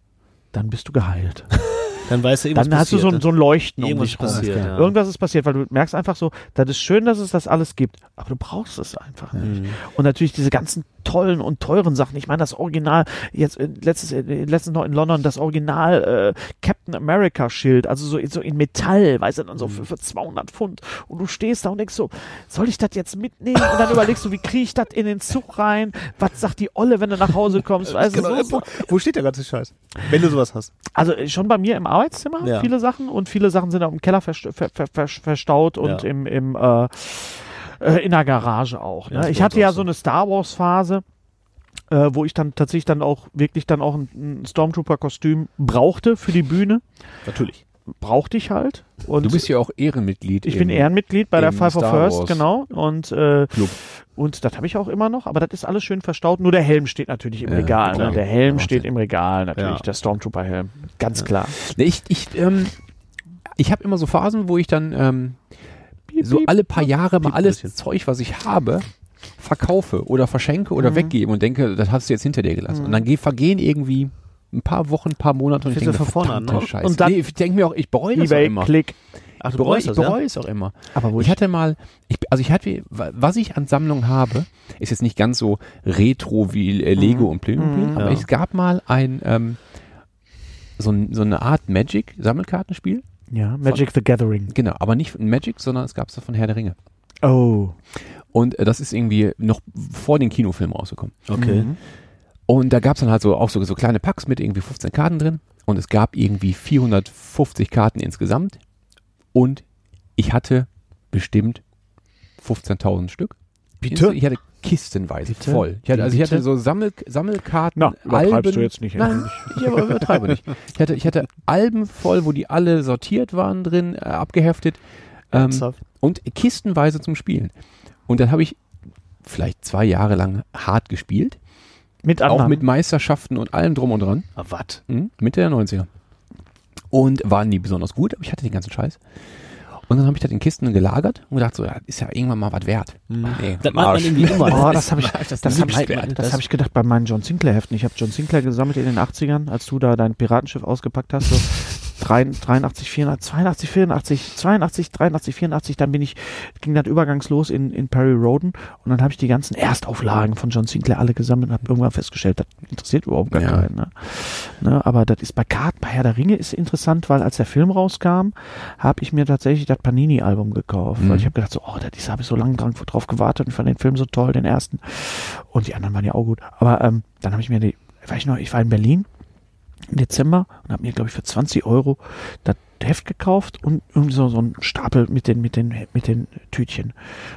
dann bist du geheilt. [LAUGHS] dann weißt du, irgendwas Dann hast du so, ein- passiert, so ein Leuchten um Irgendwas dich passiert, ja. Irgendwas ist passiert, weil du merkst einfach so, das ist schön, dass es das alles gibt, aber du brauchst es einfach nicht. Mhm. Und natürlich diese ganzen tollen und teuren Sachen. Ich meine, das Original, jetzt äh, letztes, äh, letztens noch in London, das Original äh, Captain America Schild, also so, so in Metall, weißt du, dann so für, für 200 Pfund. Und du stehst da und denkst so, soll ich das jetzt mitnehmen? Und dann überlegst du, wie kriege ich das in den Zug rein? Was sagt die Olle, wenn du nach Hause kommst? Weißt du, Genau, so, wo, wo steht der ganze Scheiß? Wenn du sowas hast. also äh, schon bei mir im Arbeitszimmer Ja. viele Sachen und viele Sachen sind auch im Keller ver ver ver verstaut und Ja. im, im äh, äh, in der Garage auch. Ja, Ne? das ich hatte ja so so. eine Star Wars Phase, äh, wo ich dann tatsächlich dann auch wirklich dann auch ein, ein Stormtrooper-Kostüm brauchte für die Bühne. Natürlich. Brauchte ich halt. Und Du bist ja auch Ehrenmitglied. ich im- bin Ehrenmitglied bei der Five of First, genau. Und, äh, Club. und das habe ich auch immer noch, aber das ist alles schön verstaut. Nur der Helm steht natürlich im Ja, Regal. Ne? Der Helm steht im Regal, natürlich, Ja. der Stormtrooper-Helm. Ganz klar. Ich ich, ähm, ich habe immer so Phasen, wo ich dann ähm, so alle paar Jahre mal alles. Zeug, was ich habe, verkaufe oder verschenke oder Mhm. weggebe und denke, das hast du jetzt hinter dir gelassen. Und dann geh, vergehen irgendwie ein paar Wochen, ein paar Monate und ich du denke, von vorne an, ne? Scheiße. Und dann- nee, ich denke mir auch, ich bereue das auch Ebay, immer. Klick. Ach, Ich bereue, ich das, ja? bereue es auch immer. Aber wo Ich hatte mal, ich, also ich hatte, was ich an Sammlungen habe, ist jetzt nicht ganz so retro wie äh, Lego und Playmobil, Mhm. aber Ja. es gab mal ein, ähm, so, so eine Art Magic-Sammelkartenspiel. Ja, Magic the Gathering. Genau, aber nicht von Magic, sondern es gab es von Herr der Ringe. Oh. Und äh, das ist irgendwie noch vor den Kinofilmen rausgekommen. Okay. Mhm. Und da gab es dann halt so auch so, so kleine Packs mit irgendwie 15 Karten drin. Und es gab irgendwie 450 Karten insgesamt. Und ich hatte bestimmt 15.000 Stück. Bitte? Ich hatte kistenweise Bitte? voll. Ich hatte, also ich hatte so Sammel, Sammelkarten. Na, übertreibst Alben. du jetzt nicht. Nein, ich übertreibe nicht. Ich hatte, ich hatte Alben voll, wo die alle sortiert waren drin, äh, abgeheftet. Ähm, und kistenweise zum Spielen. Und dann habe ich vielleicht zwei Jahre lang hart gespielt, Mit auch anderen. mit Meisterschaften und allem drum und dran, Ah, was? mhm. Mitte der 90er. Und war nie besonders gut, aber ich hatte den ganzen Scheiß. Und dann habe ich das in Kisten gelagert und gedacht, so, ja, ist ja irgendwann mal was wert. Nee, Das macht man irgendwie [LAUGHS] immer. Oh, das habe ich, Das das hab ich, wert. das hab ich gedacht bei meinen John Sinclair Heften. Ich habe John Sinclair gesammelt in den 80ern, als du da dein Piratenschiff ausgepackt hast. So 83, 400, 82, 84, 82, 83, 84. Dann bin ich, ging das übergangslos in, in Perry Roden und dann habe ich die ganzen Erstauflagen von John Sinclair alle gesammelt und habe irgendwann festgestellt, das interessiert überhaupt gar Ja. keinen. Ne? Ne, aber das ist bei Karten, bei Herr der Ringe ist interessant, weil als der Film rauskam, habe ich mir tatsächlich das Panini-Album gekauft, Mhm. weil ich habe gedacht so, oh, das habe ich so lange dran, drauf gewartet und fand den Film so toll, den ersten. Und die anderen waren ja auch gut. Aber ähm, dann habe ich mir die, weiß ich noch, ich war in Berlin Dezember und habe mir, glaube ich, für 20 Euro das Heft gekauft und irgendwie so, so einen Stapel mit den, mit den, mit den Tütchen.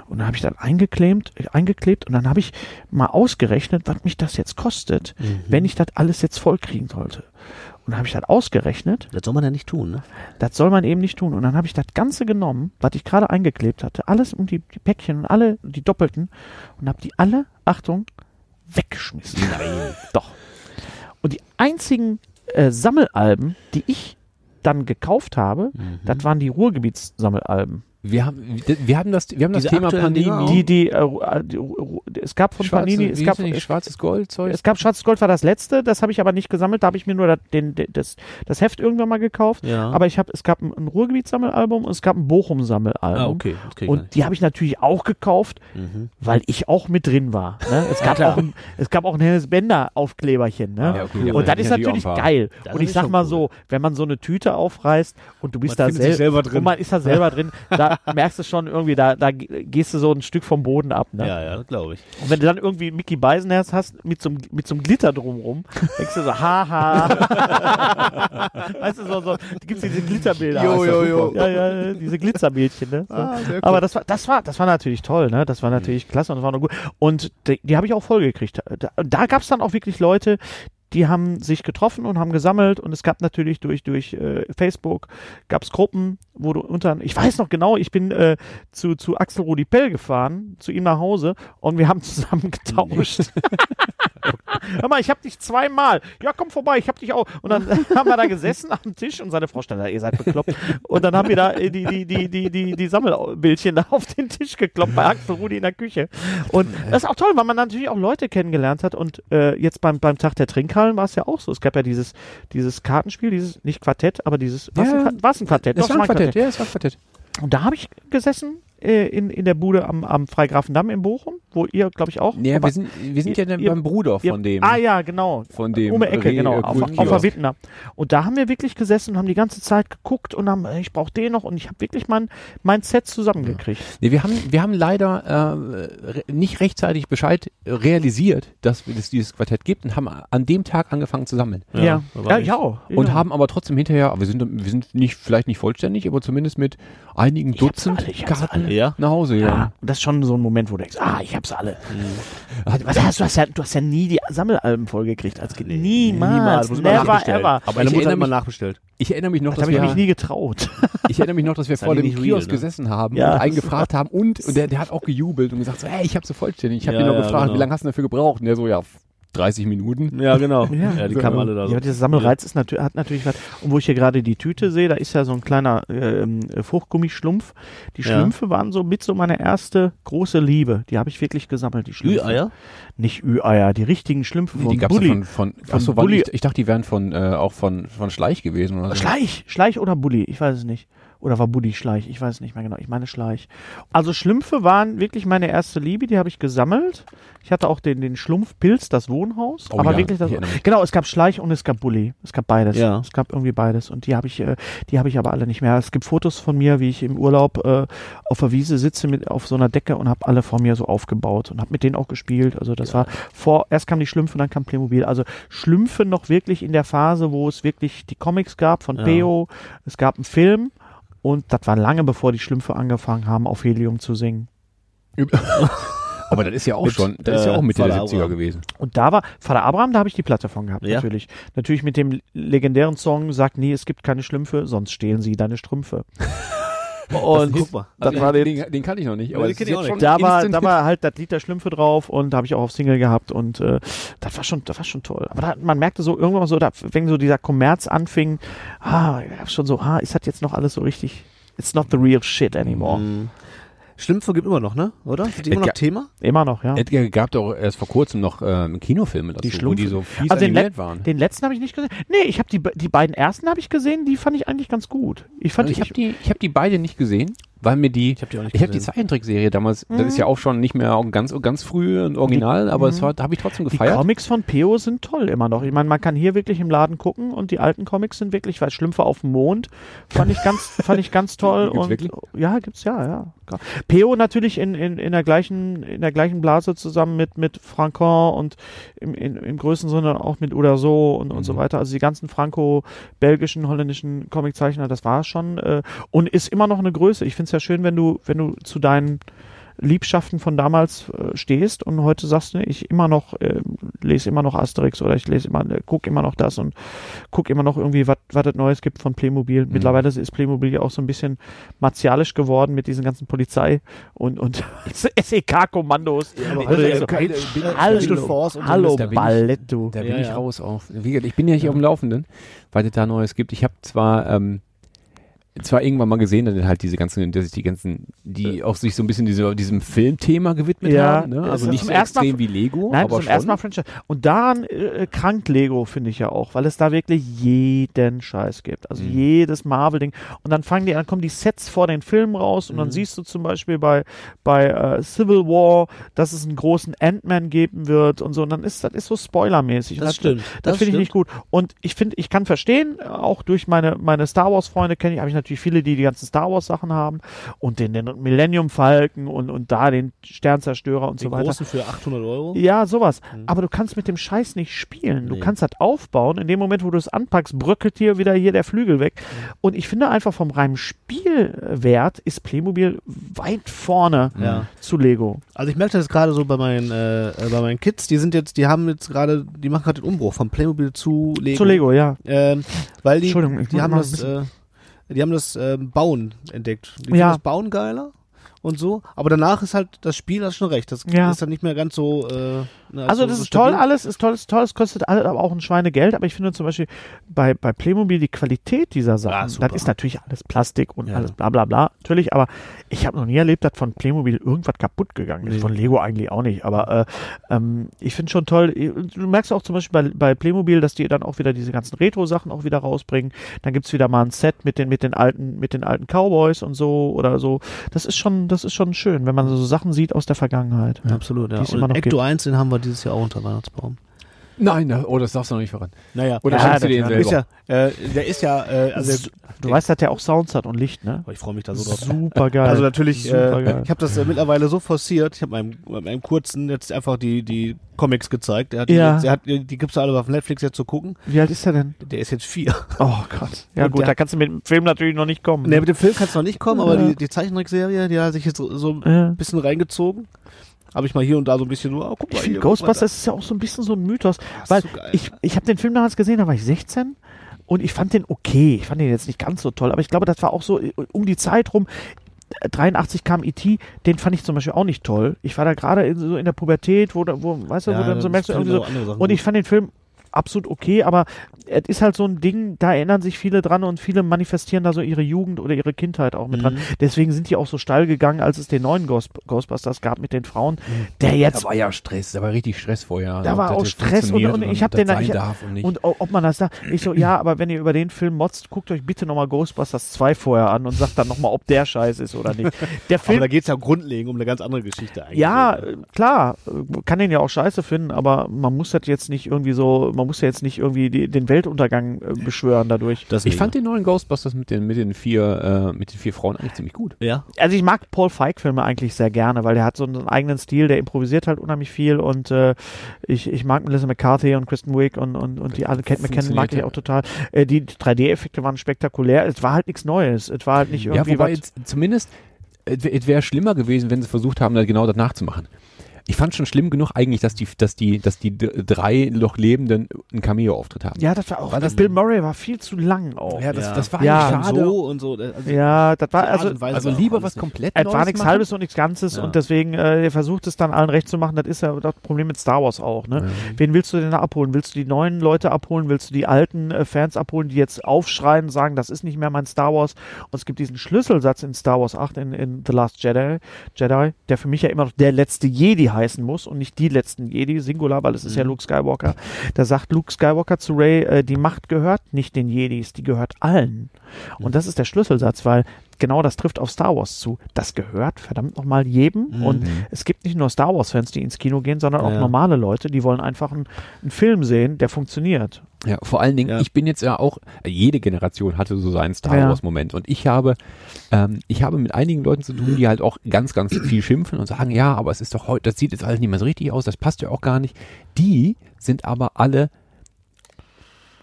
Und dann habe ich dann eingeklebt, eingeklebt und dann habe ich mal ausgerechnet, was mich das jetzt kostet, Mhm. wenn ich das alles jetzt voll kriegen sollte. Und dann habe ich das ausgerechnet Das soll man ja nicht tun, ne? das soll man eben nicht tun. Und dann habe ich das Ganze genommen, was ich gerade eingeklebt hatte, alles um die, die Päckchen und alle, die doppelten, und habe die alle, Achtung, weggeschmissen. Nein. Doch. Und die einzigen äh, Sammelalben, die ich dann gekauft habe, Mhm. das waren die Ruhrgebietssammelalben. Wir haben, wir haben das, wir haben das Thema Panini. Die, die, äh, äh, die, es gab von Schwarze- Panini, es gab, es, schwarzes Gold Zeug. es gab Schwarzes Gold war das letzte, das habe ich aber nicht gesammelt, da habe ich mir nur das, den, den, das, das Heft irgendwann mal gekauft. Ja. Aber ich habe, es gab ein, ein Ruhrgebietssammelalbum und es gab ein Bochum-Sammelalbum. ah, okay. Und die habe ich natürlich auch gekauft, nicht. Mhm. weil ich auch mit drin war. Ne? Es, [LAUGHS] gab auch ein, es gab auch ein Hennes Bender Aufkleberchen. Ne? Ja, okay, und das da ist natürlich geil. Das und ich sag mal cool. so, wenn man so eine Tüte aufreißt und du bist Man da sel selber drin. und man ist da selber [LAUGHS] drin, da merkst du schon irgendwie, da, da gehst du so ein Stück vom Boden ab. Ne? Ja, ja, glaube ich. Und wenn du dann irgendwie Mickey Beisenherz hast mit so, einem- mit so einem Glitter drumrum, denkst du so, haha. weißt du, so, so, gibt's diese Glitterbilder. Jo, jo, jo. Ja, ja, diese Glitzerbildchen, ne? So. Ah, cool. Aber das war, das war, das war natürlich toll, ne? Das war natürlich klasse und das war noch gut. Und die, die habe ich auch voll gekriegt. Da, da gab es dann auch wirklich Leute, die haben sich getroffen und haben gesammelt und es gab natürlich durch durch äh, Facebook gab's Gruppen, wo du unter ich weiß noch genau, ich bin äh, zu zu Axel Rudi Pell gefahren, zu ihm nach Hause und wir haben [LAUGHS] zusammen getauscht. Hör mal, ich hab dich zweimal. Ja, komm vorbei, ich hab dich auch. Und dann [LAUGHS] haben wir da gesessen am Tisch und seine Frau stand da, ihr seid bekloppt. Und dann haben wir da äh, die, die, die, die, die, die Sammelbildchen da auf den Tisch gekloppt bei Axel Rudi in der Küche. Und das ist auch toll, weil man natürlich auch Leute kennengelernt hat. Und äh, jetzt beim, beim Tag der Trinkhallen war es ja auch so. Es gab ja dieses, dieses Kartenspiel, dieses, nicht Quartett, aber dieses, Ja. ein, Qua- war's ein Quartett? Das Doch, war ein es Quartett, ja, das war ein Quartett. Und da habe ich gesessen äh, in, in der Bude am, am Freigrafendamm in Bochum, wo ihr, glaube ich, auch. Ja, Aber wir sind, wir sind ja dann ihr- beim Bruder ihr- von dem. Ah ja, genau. Von dem Um die Ecke, Re- genau. Auf, auf der. Wittner. Und da haben wir wirklich gesessen und haben die ganze Zeit geguckt und haben, äh, ich brauche den noch und ich habe wirklich mein, mein Set zusammengekriegt. Nee, wir haben, wir haben leider äh, nicht rechtzeitig Bescheid realisiert, dass es dieses Quartett gibt und haben an dem Tag angefangen zu sammeln. Ja, ja, ja, ich. ich auch. Und ja. haben aber trotzdem hinterher, wir sind, wir sind nicht, vielleicht nicht vollständig, aber zumindest mit einigen Dutzend alle, Karten Ja. nach Hause Ja, gegangen. und das ist schon so ein Moment, wo du denkst, ah, ich hab's alle. Was hast, du, hast ja, du hast ja nie die Sammelalben vollgekriegt als Kind. Niemals, immer never ever. Aber Ich meine Mutter hat immer nachbestellt. Ich erinnere mich noch, Das dass habe ich wir, mich nie getraut. [LAUGHS] ich erinnere mich noch, dass wir Ist vor dem Kiosk ne? gesessen haben Ja. und einen gefragt haben und, und der, der hat auch gejubelt und gesagt so, hey, ich habe sie vollständig. Ich habe Ja, ihn noch ja, gefragt, genau. wie lange hast du dafür gebraucht? Und der so, ja, 30 Minuten. Ja, genau. [LAUGHS] Ja. Ja, die So, kamen ja. alle da. Ja, So. aber dieser Sammelreiz ist natür hat natürlich was. Und wo ich hier gerade die Tüte sehe, da ist ja so ein kleiner ähm, Fruchtgummischlumpf. Die Ja. Schlümpfe waren so mit so meine erste große Liebe. Die habe ich wirklich gesammelt, die Schlümpfe. Ü-Eier? Nicht Ü-Eier, die richtigen Schlümpfe von die gab's Bulli. ja von, von, Von achso, waren, Bulli. ich, ich dachte, die wären von, äh, auch von, von Schleich gewesen oder so. Schleich, Schleich oder Bulli, ich weiß es nicht. Oder war Bulli Schleich, ich weiß es nicht mehr genau. Ich meine Schleich. Also Schlümpfe waren wirklich meine erste Liebe, die habe ich gesammelt. Ich hatte auch den, den Schlumpfpilz, das Wohnhaus. Oh aber ja, wirklich das. Genau, es gab Schleich und es gab Bulli. Es gab beides. Ja. Es gab irgendwie beides. Und die habe ich, äh, die habe ich aber alle nicht mehr. Es gibt Fotos von mir, wie ich im Urlaub äh, auf der Wiese sitze mit auf so einer Decke und habe alle vor mir so aufgebaut und habe mit denen auch gespielt. Also das war vor, erst kam die Schlümpfe, dann kam Playmobil. Also Schlümpfe noch wirklich in der Phase, wo es wirklich die Comics gab von Ja. Peo. Es gab einen Film und das war lange bevor die Schlümpfe angefangen haben, auf Helium zu singen. [LAUGHS] Aber das ist ja auch Mit, schon, das ist ja äh, auch Mitte der Vater 70er Abraham. gewesen. Und da war Vater Abraham, da habe ich die Platte von gehabt, Ja. natürlich. Natürlich mit dem legendären Song Sag nie, es gibt keine Schlümpfe, sonst stehlen sie deine Strümpfe. [LAUGHS] Und guck mal. das Also war den, den, den, kannte ich noch nicht. Aber den das kenn ist ich auch jetzt nicht. da war, da [LAUGHS] war halt das Lied der Schlümpfe drauf und da habe ich auch auf Single gehabt und äh, das war schon, das war schon toll. Aber da, man merkte so irgendwann so, da, wenn so dieser Kommerz anfing, ah, schon so, ah, ist das jetzt noch alles so richtig? It's not the real shit anymore. Mhm. Schlümpfe gibt immer noch, ne? Oder? Sind die immer noch. Thema? Immer noch, ja. Es gab doch erst vor kurzem noch ähm, Kinofilme dazu, Die wo die so fies Also den, animiert waren. den letzten habe ich nicht gesehen. Nee, ich habe die, die beiden ersten habe ich gesehen, die fand ich eigentlich ganz gut. Ich fand Also ich habe die, ich hab die beide nicht gesehen, weil mir die, Ich habe die habe die. Zeichentrickserie damals, das Mhm. ist ja auch schon nicht mehr ganz, ganz früh und original, aber es war, da habe ich trotzdem Die gefeiert. Comics von Peo sind toll immer noch. Ich meine, man kann hier wirklich im Laden gucken und die alten Comics sind wirklich, weil Schlümpfe auf dem Mond fand ich ganz, [LAUGHS] fand ich ganz toll. Gibt's und wirklich? ja, gibt's ja, ja. Peo natürlich in, in, in der gleichen, in der gleichen Blase zusammen mit, mit Francon und im, in, im größten Sinne auch mit Uderso und, und so Mhm. weiter. Also die ganzen franco-belgischen, holländischen Comiczeichner, das war schon äh, und ist immer noch eine Größe. Ich finde es ja schön, wenn du, wenn du zu deinen Liebschaften von damals äh, stehst und heute sagst du, ich immer noch äh, lese immer noch Asterix oder ich lese immer, äh, guck immer noch das und guck immer noch irgendwie, was was es Neues gibt von Playmobil. Mittlerweile ist Playmobil ja auch so ein bisschen martialisch geworden mit diesen ganzen Polizei und und [LAUGHS] SEK-Kommandos. aber Also, so, äh, Special hallo, Force und so, hallo da Ballett, du. Da bin Ja, ich ja. raus gesagt, ich bin ja nicht auf dem Laufenden, weil es da Neues gibt. Ich habe zwar ähm, zwar irgendwann mal gesehen, dann halt diese ganzen, dass sich die ganzen, die auch sich so ein bisschen diese, diesem Filmthema gewidmet Ja, haben. Ne? das Also nicht zum so ersten Mal- extrem wie Lego, Nein, aber zum ersten Mal schon. Franchise. Und daran äh, krankt Lego, finde ich ja auch, weil es da wirklich jeden Scheiß gibt. Also Mhm. jedes Marvel-Ding. Und dann fangen die, dann kommen die Sets vor den Filmen raus und dann Mhm. siehst du zum Beispiel bei, bei äh, Civil War, dass es einen großen Ant-Man geben wird und so. Und dann ist das ist so spoilermäßig. Und Das stimmt. Das, finde ich nicht gut. Und ich finde, ich kann verstehen, auch durch meine, meine Star Wars-Freunde kenne ich, habe ich natürlich viele, die die ganzen Star Wars-Sachen haben und den, den Millennium Falcon und, und da den Sternzerstörer und Den so weiter. großen für 800 Euro. Ja, sowas. Mhm. Aber du kannst mit dem Scheiß nicht spielen. Du Nee. kannst das aufbauen. In dem Moment, wo du es anpackst, bröckelt dir wieder hier der Flügel weg. Mhm. Und ich finde einfach vom reinen Spielwert ist Playmobil weit vorne Ja. zu Lego. Also ich merke das gerade so bei meinen, äh, äh, bei meinen Kids, die sind jetzt, die haben jetzt gerade, die machen gerade den Umbruch von Playmobil zu Lego. Zu Lego, ja. Ähm, weil die, Entschuldigung, ich die haben das, äh, die haben das ähm, Bauen entdeckt. Die Ja. finden das Bauen geiler und so, aber danach ist halt das Spiel, hast schon recht, das Ja. ist dann nicht mehr ganz so. Äh, ne, Also so- das so ist toll, stabil. alles ist toll, ist toll, es kostet alles aber auch ein Schweinegeld, aber ich finde zum Beispiel bei, bei Playmobil die Qualität dieser Sachen, Ja, super. das ist natürlich alles Plastik und Ja. alles bla bla bla, natürlich, aber ich habe noch nie erlebt, dass von Playmobil irgendwas kaputt gegangen ist, Nee. von Lego eigentlich auch nicht, aber äh, ähm, ich finde schon toll, du merkst auch zum Beispiel bei, bei Playmobil, dass die dann auch wieder diese ganzen Retro-Sachen auch wieder rausbringen, dann gibt's wieder mal ein Set mit den, mit den alten, mit den alten Cowboys und so oder so, das ist schon, das ist schon schön, wenn man so Sachen sieht aus der Vergangenheit. Absolut, ja. Es immer Und Ecto gibt. 1, den haben wir dieses Jahr auch unter Weihnachtsbaum. Nein, na, oh, das darfst du noch nicht verraten. Naja, Oder Ja, du den ist selber? ja, äh, der ist ja, äh, also, Du weißt, dass der auch Sounds hat und Licht, ne? oh, ich freue mich da so drauf. Super geil. Also natürlich, Super äh, geil. ich habe das äh, mittlerweile so forciert. Ich habe meinem, meinem kurzen jetzt einfach die die Comics gezeigt. Er hat, Ja. die, er hat die gibt's alle auf Netflix jetzt zu gucken. Wie alt ist er denn? Der ist jetzt vier. Oh Gott. Ja Und gut, der- da kannst du mit dem Film natürlich noch nicht kommen. Ne, mit dem Film kannst du noch nicht kommen, aber Ja. die, die Zeichentrickserie, die hat sich jetzt so, ein bisschen reingezogen. Habe ich mal hier und da so ein bisschen nur, oh, guck mal Ich finde hier, Ghostbusters ist ja auch so ein bisschen so ein Mythos, ist weil so geil. ich, ich habe den Film damals gesehen, da war ich 16 und ich fand den okay. Ich fand den jetzt nicht ganz so toll, aber ich glaube, das war auch so äh, um die Zeit rum. äh, 83 kam E.T., den fand ich zum Beispiel auch nicht toll. Ich war da gerade so in der Pubertät, wo, wo weißt du, Ja, wo dann so merkst, du irgendwie so, und ich fand den Film absolut okay, aber es ist halt so ein Ding, da erinnern sich viele dran und viele manifestieren da so ihre Jugend oder ihre Kindheit auch mit dran. Mhm. Deswegen sind die auch so steil gegangen, als es den neuen Ghost, Ghostbusters gab mit den Frauen, der Da jetzt war ja Stress, da war richtig Stress vorher. Da war auch Stress und- und ich hab den das da- ich- und nicht. und ob man das da, ich so, ja, aber wenn ihr über den Film motzt, guckt euch bitte nochmal Ghostbusters 2 vorher an und sagt dann nochmal, ob der scheiße ist oder nicht. Der [LAUGHS] Aber Film, da geht's ja grundlegend um eine ganz andere Geschichte eigentlich. ja, äh, klar, äh, kann den ja auch scheiße finden, aber man muss das jetzt nicht irgendwie so, man muss ja jetzt nicht irgendwie die, den Weltuntergang äh, beschwören dadurch. das ich fand den neuen Ghostbusters mit den, mit den vier, äh, mit den vier Frauen eigentlich ziemlich gut. ja. Also ich mag Paul Feig Filme eigentlich sehr gerne, weil der hat so einen eigenen Stil, der improvisiert halt unheimlich viel und äh, ich, ich mag Melissa McCarthy und Kristen Wiig und, und, und die alle Kate McKinnon mag ich auch total. Äh, die 3D-Effekte waren spektakulär. Es war halt nichts Neues. Es war halt nicht Ja, irgendwie wobei was. jetzt zumindest, es wär- es wäre schlimmer gewesen, wenn sie versucht haben, da genau das nachzumachen. Ich fand schon schlimm genug eigentlich, dass die, dass die, dass die drei noch Lebenden einen Cameo-Auftritt haben. Ja, das war auch. War das- Bill Murray war viel zu lang auch. Ja, das, Ja. das war Ja. eigentlich schade. so und so. Also, Ja, das war also. also lieber was komplett Es war nichts machen. Halbes und nichts Ganzes Ja. und deswegen, äh, er versucht es dann allen recht zu machen. Das ist ja das Problem mit Star Wars auch. Ne? Wen willst du denn da abholen? Willst du die neuen Leute abholen? Willst du die alten äh, Fans abholen, die jetzt aufschreien und sagen, das ist nicht mehr mein Star Wars? Und es gibt diesen Schlüsselsatz in Star Wars 8 in, in The Last Jedi, Jedi, der für mich ja immer noch der letzte Jedi heißen muss und nicht die letzten Jedi, Singular, weil es ist ja Luke Skywalker. Da sagt Luke Skywalker zu Ray, äh, die Macht gehört nicht den Jedis, die gehört allen. Und das ist der Schlüsselsatz, weil genau das trifft auf Star Wars zu. Das gehört verdammt nochmal jedem. Und es gibt nicht nur Star Wars-Fans, die ins Kino gehen, sondern auch Ja. normale Leute, die wollen einfach einen, einen Film sehen, der funktioniert. Ja, vor allen Dingen, Ja. ich bin jetzt ja auch, jede Generation hatte so seinen Star Ja. Wars Moment und ich habe, ähm, ich habe mit einigen Leuten zu tun, die halt auch ganz, ganz viel schimpfen und sagen, ja, aber es ist doch heute, das sieht jetzt alles nicht mehr so richtig aus, das passt ja auch gar nicht. Die sind aber alle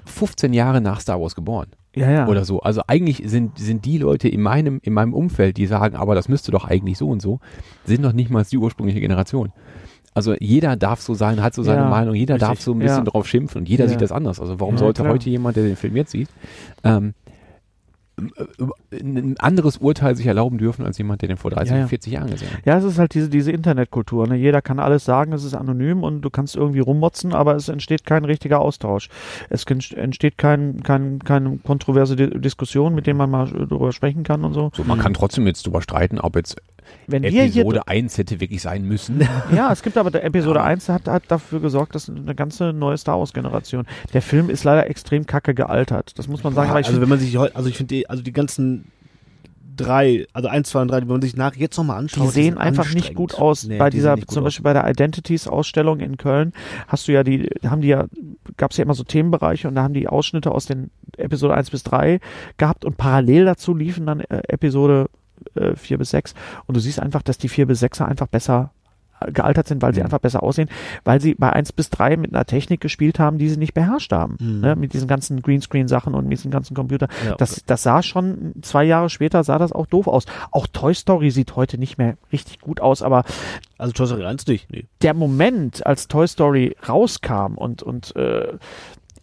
15 Jahre nach Star Wars geboren Ja, ja. oder so. Also eigentlich sind, sind die Leute in meinem, in meinem Umfeld, die sagen, aber das müsste doch eigentlich so und so, sind noch nicht mal die ursprüngliche Generation. Also jeder darf so sein, hat so seine Ja, Meinung, jeder richtig. darf so ein bisschen drauf schimpfen und jeder sieht das anders. Also warum sollte klar. heute jemand, der den Film jetzt sieht, ähm, äh, ein anderes Urteil sich erlauben dürfen als jemand, der den vor 30, Ja, ja. 40 Jahren gesehen hat. Ja, es ist halt diese, diese Internetkultur. Ne? Jeder kann alles sagen, es ist anonym und du kannst irgendwie rummotzen, aber es entsteht kein richtiger Austausch. Es ent- entsteht kein, kein, keine kontroverse Di Diskussion, mit dem man mal drüber sprechen kann und so. So, man kann trotzdem jetzt drüber streiten, ob jetzt Wenn wir hier Episode 1 hätte wirklich sein müssen. [LAUGHS] Ja, es gibt aber der Episode Ja. 1 hat, hat dafür gesorgt, dass eine ganze neue Star Wars Generation. Der Film ist leider extrem kacke gealtert. Das muss man sagen. Ich also find, wenn man sich heute, also ich finde die, also die ganzen drei, also eins, zwei und drei, wenn man sich nach jetzt nochmal anschaut, die sehen einfach nicht gut aus. Nee, bei die dieser, zum aus. Beispiel bei der Identities Ausstellung in Köln hast du ja die, haben die ja, gab es ja immer so Themenbereiche und da haben die Ausschnitte aus den Episode 1 bis 3 gehabt und parallel dazu liefen dann äh, Episode äh, 4 bis 6 und du siehst einfach, dass die 4 bis 6er einfach besser äh, gealtert sind, weil sie Mhm. einfach besser aussehen, weil sie bei 1 bis 3 mit einer Technik gespielt haben, die sie nicht beherrscht haben. Mhm. Ne? Mit diesen ganzen Greenscreen-Sachen und mit diesen ganzen Computer. Ja. Das, das sah schon, zwei Jahre später sah das auch doof aus. Auch Toy Story sieht heute nicht mehr richtig gut aus, aber Also Toy Story 1 nicht, nee. der Moment, als Toy Story rauskam und, und äh,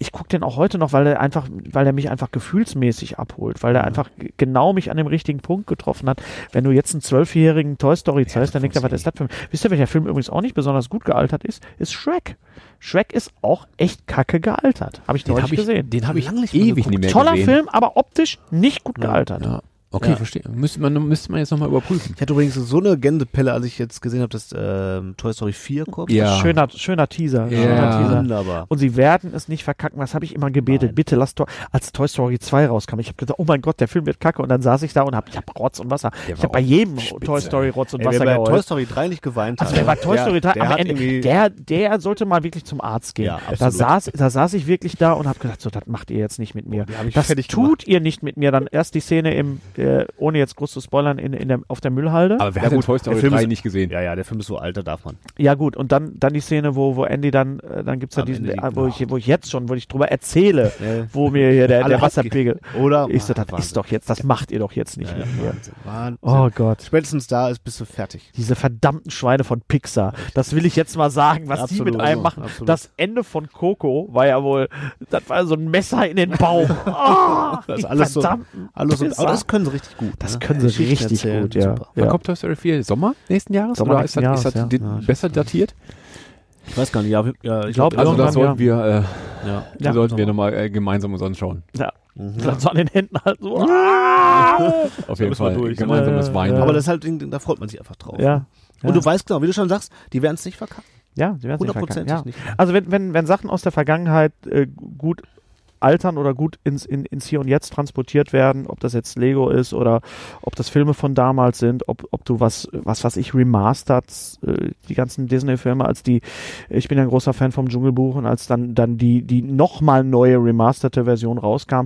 ich gucke den auch heute noch, weil er einfach, weil er mich einfach gefühlsmäßig abholt, weil er einfach g- genau mich an dem richtigen Punkt getroffen hat. Wenn du jetzt einen zwölfjährigen Toy Story zeigst, dann denkt er, was ist das für ein Wisst ihr, welcher Film übrigens auch nicht besonders gut gealtert ist? Ist Shrek. Shrek ist auch echt kacke gealtert. Habe ich Den neulich habe ich, gesehen. den hab ich Lange nicht mehr ewig geguckt. nicht mehr Toller gesehen. Film, aber optisch nicht gut gealtert. Ja. Okay, Ja. verstehe. Müsste man, müsste man jetzt nochmal überprüfen. Ich hatte übrigens so eine Gändepelle, als ich jetzt gesehen habe, dass ähm, Toy Story 4 kommt. Ja. Schöner, schöner Teaser. Ja. Schöner Teaser. Wunderbar. Und sie werden es nicht verkacken. Was habe ich immer gebetet? Nein. Bitte lass doch, als Toy Story 2 rauskam, ich habe gedacht, oh mein Gott, der Film wird kacke. Und dann saß ich da und habe, ich habe Rotz und Wasser. Der Ich habe bei jedem spitze. Toy Story Rotz und Ey, Wasser bei Toy geheult. Story 3 nicht geweint Also hat. bei Toy der- Story 3 der Ende, der, der sollte mal wirklich zum Arzt gehen. Ja, da, absolut. saß, da saß ich wirklich da und habe gedacht, so, das macht ihr jetzt nicht mit mir. Ich Das tut ihr nicht mit mir. Dann erst die Szene im, äh, ohne jetzt groß zu spoilern, in, in der, auf der Müllhalde. Aber wer Ja, hat gut, Toy der Story Film 3 ist- nicht gesehen? Ja, ja, der Film ist so alt, da darf man. Ja gut, und dann, dann die Szene, wo, wo Andy dann, äh, dann gibt's ja Am diesen, die- äh, wo, ich, wo ich jetzt schon, wo ich drüber erzähle, [LAUGHS] Ja. wo mir hier der, der Wasserpegel. Oder? Ich so, das Wahnsinn. ist doch jetzt, das macht ihr doch jetzt nicht Ja, mir. Wahnsinn, Wahnsinn. Oh Gott. Spätestens da ist, bist du fertig. Diese verdammten Schweine von Pixar. Das will ich jetzt mal sagen, was die Absolut, mit einem machen. absolut. Das Ende von Coco war ja wohl, das war so ein Messer in den Bauch. [LAUGHS] Oh, Das ist die alles so- verdammten Alles so, aber das können sie richtig gut. Das ne? können sie Geschichten richtig erzählen, gut, ja. super. Wann ja. kommt Toy Story 4? Sommer nächsten Jahres? Sommer oder nächsten ist das, ist das Jahres, ja. besser datiert? Ich weiß gar nicht, ja, ja ich glaub, glaub, Also das sollten wir, äh, ja. Ja. sollten wir nochmal äh, gemeinsam uns anschauen. Ja. Mhm. Vielleicht so an den Händen halt so. [LAUGHS] [LAUGHS] Auf jeden Fall. durch. Gemeinsames Weinen. Aber das ist halt, da freut man sich einfach drauf. Ja. Und du weißt genau, wie du schon sagst, die werden es nicht verkacken. ja, sie werden nicht Hundertprozentig verkacken. Ja. nicht. Also wenn, wenn, wenn Sachen aus der Vergangenheit äh, gut altern oder gut ins, in, ins Hier und Jetzt transportiert werden, ob das jetzt Lego ist oder ob das Filme von damals sind, ob, ob du was, was was ich remastert, äh, die ganzen Disney-Filme, als die, ich bin ja ein großer Fan vom Dschungelbuch und als dann, dann die, die nochmal neue remasterte Version rauskam,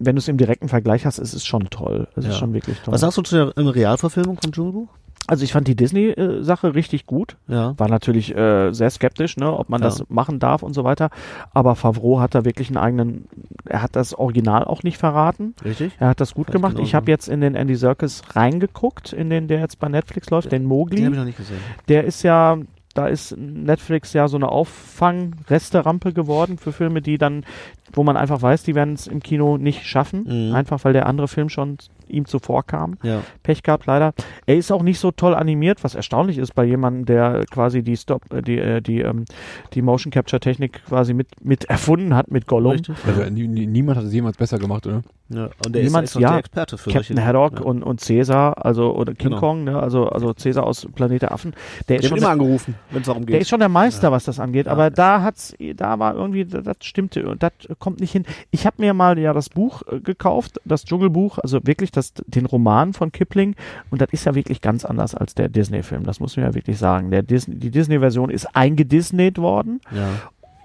wenn du es im direkten Vergleich hast, ist es schon toll. Es Ja. ist schon wirklich toll. Was sagst du zu der ähm, Realverfilmung von Dschungelbuch? Also ich fand die Disney-Sache richtig gut. Ja. War natürlich äh, sehr skeptisch, ne, ob man Ja. das machen darf und so weiter. Aber Favreau hat da wirklich einen eigenen, er hat das Original auch nicht verraten. Richtig? Er hat das gut ich gemacht. genauso. Ich habe jetzt in den Andy Serkis reingeguckt, in den, der jetzt bei Netflix läuft, den Den Mowgli. habe ich noch nicht gesehen. Der ist ja, da ist Netflix ja so eine Auffang-Resterampe geworden für Filme, die dann, wo man einfach weiß, die werden es im Kino nicht schaffen. Mhm. Einfach weil der andere Film schon ihm zuvor kam. Ja. Pech gehabt, leider. Er ist auch nicht so toll animiert, was erstaunlich ist bei jemandem, der quasi die Stop, äh, die, äh, die, ähm, die Motion Capture Technik quasi mit, mit erfunden hat mit Gollum. Richtig? Also, nie, nie, niemand hat es jemals besser gemacht, oder? Ja. Und der Niemand- ist ja. der Experte für Captain solche Haddock Ja. und, und Caesar, also oder King Genau. Kong, ne, also, also Caesar aus Planet der Affen, der ist Der schon immer angerufen, wenn es darum Der geht. ist schon der Meister, was das angeht, Ja. aber da hat's, da war irgendwie, das das stimmte und das kommt nicht hin. Ich habe mir mal ja das Buch äh, gekauft, das Dschungelbuch, also wirklich das, den Roman von Kipling und das ist ja wirklich ganz anders als der Disney-Film. Das muss man ja wirklich sagen. Der Disney, die Disney-Version ist eingedisneyt worden, ja.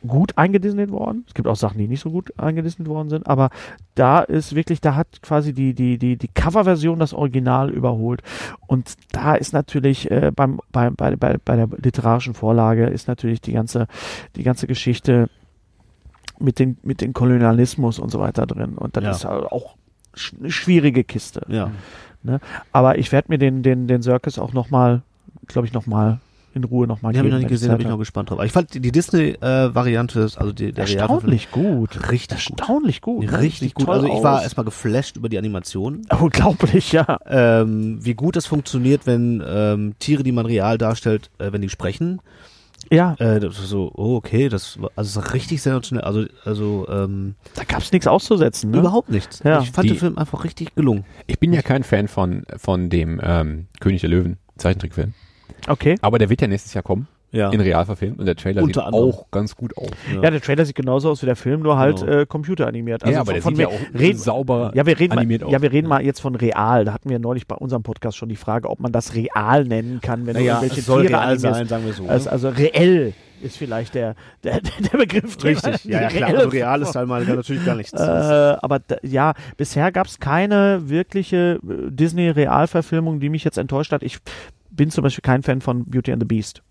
gut eingedisneyt worden. Es gibt auch Sachen, die nicht so gut eingedisneyt worden sind, aber da ist wirklich, da hat quasi die, die, die, die Coverversion das Original überholt. Und da ist natürlich äh, beim, bei, bei, bei, bei der literarischen Vorlage ist natürlich die ganze, die ganze Geschichte mit den, mit den Kolonialismus und so weiter drin. Und das Ja. ist halt auch eine schwierige Kiste. ja. Aber ich werde mir den, den, den Circus auch nochmal, glaube ich, nochmal in Ruhe nochmal Die habe ich noch nicht gesehen, da bin ich noch gespannt drauf. Aber ich fand die, die Disney-Variante, also die, der Erstaunlich gut. Richtig gut. Erstaunlich gut. ne? Richtig Sieht gut. Also ich war erstmal geflasht über die Animation. [LAUGHS] Unglaublich, ja. Ähm, wie gut das funktioniert, wenn ähm, Tiere, die man real darstellt, äh, wenn die sprechen. Ja, Äh, so, oh, okay, das war also richtig sensationell. Also, also ähm, da gab es nichts auszusetzen. Ne? überhaupt nichts. Ja. Ich fand Die- den Film einfach richtig gelungen. Ich bin ja kein Fan von, von dem ähm, König der Löwen Zeichentrickfilm. Okay. Aber der wird ja nächstes Jahr kommen, Ja. in real verfilmt. Und der Trailer Unter sieht anderem. auch ganz gut aus. Ja, der Trailer sieht genauso aus wie der Film, nur halt Genau. äh, computeranimiert. Also ja, aber von, der von sieht ja mir- auch reden, sauber ja, wir reden, mal, animiert aus. ja, wir reden mal jetzt von real. Da hatten wir neulich bei unserem Podcast schon die Frage, ob man das real nennen kann, wenn naja, irgendwelche es soll Tiere real sein, sagen wir so. Also, also reell ist vielleicht der, der, der Begriff. richtig. Ja, ja, klar. Also real ist halt mal natürlich gar nichts. Äh, aber da, ja, bisher gab es keine wirkliche äh, Disney-Realverfilmung, die mich jetzt enttäuscht hat. Ich bin zum Beispiel kein Fan von Beauty and the Beast.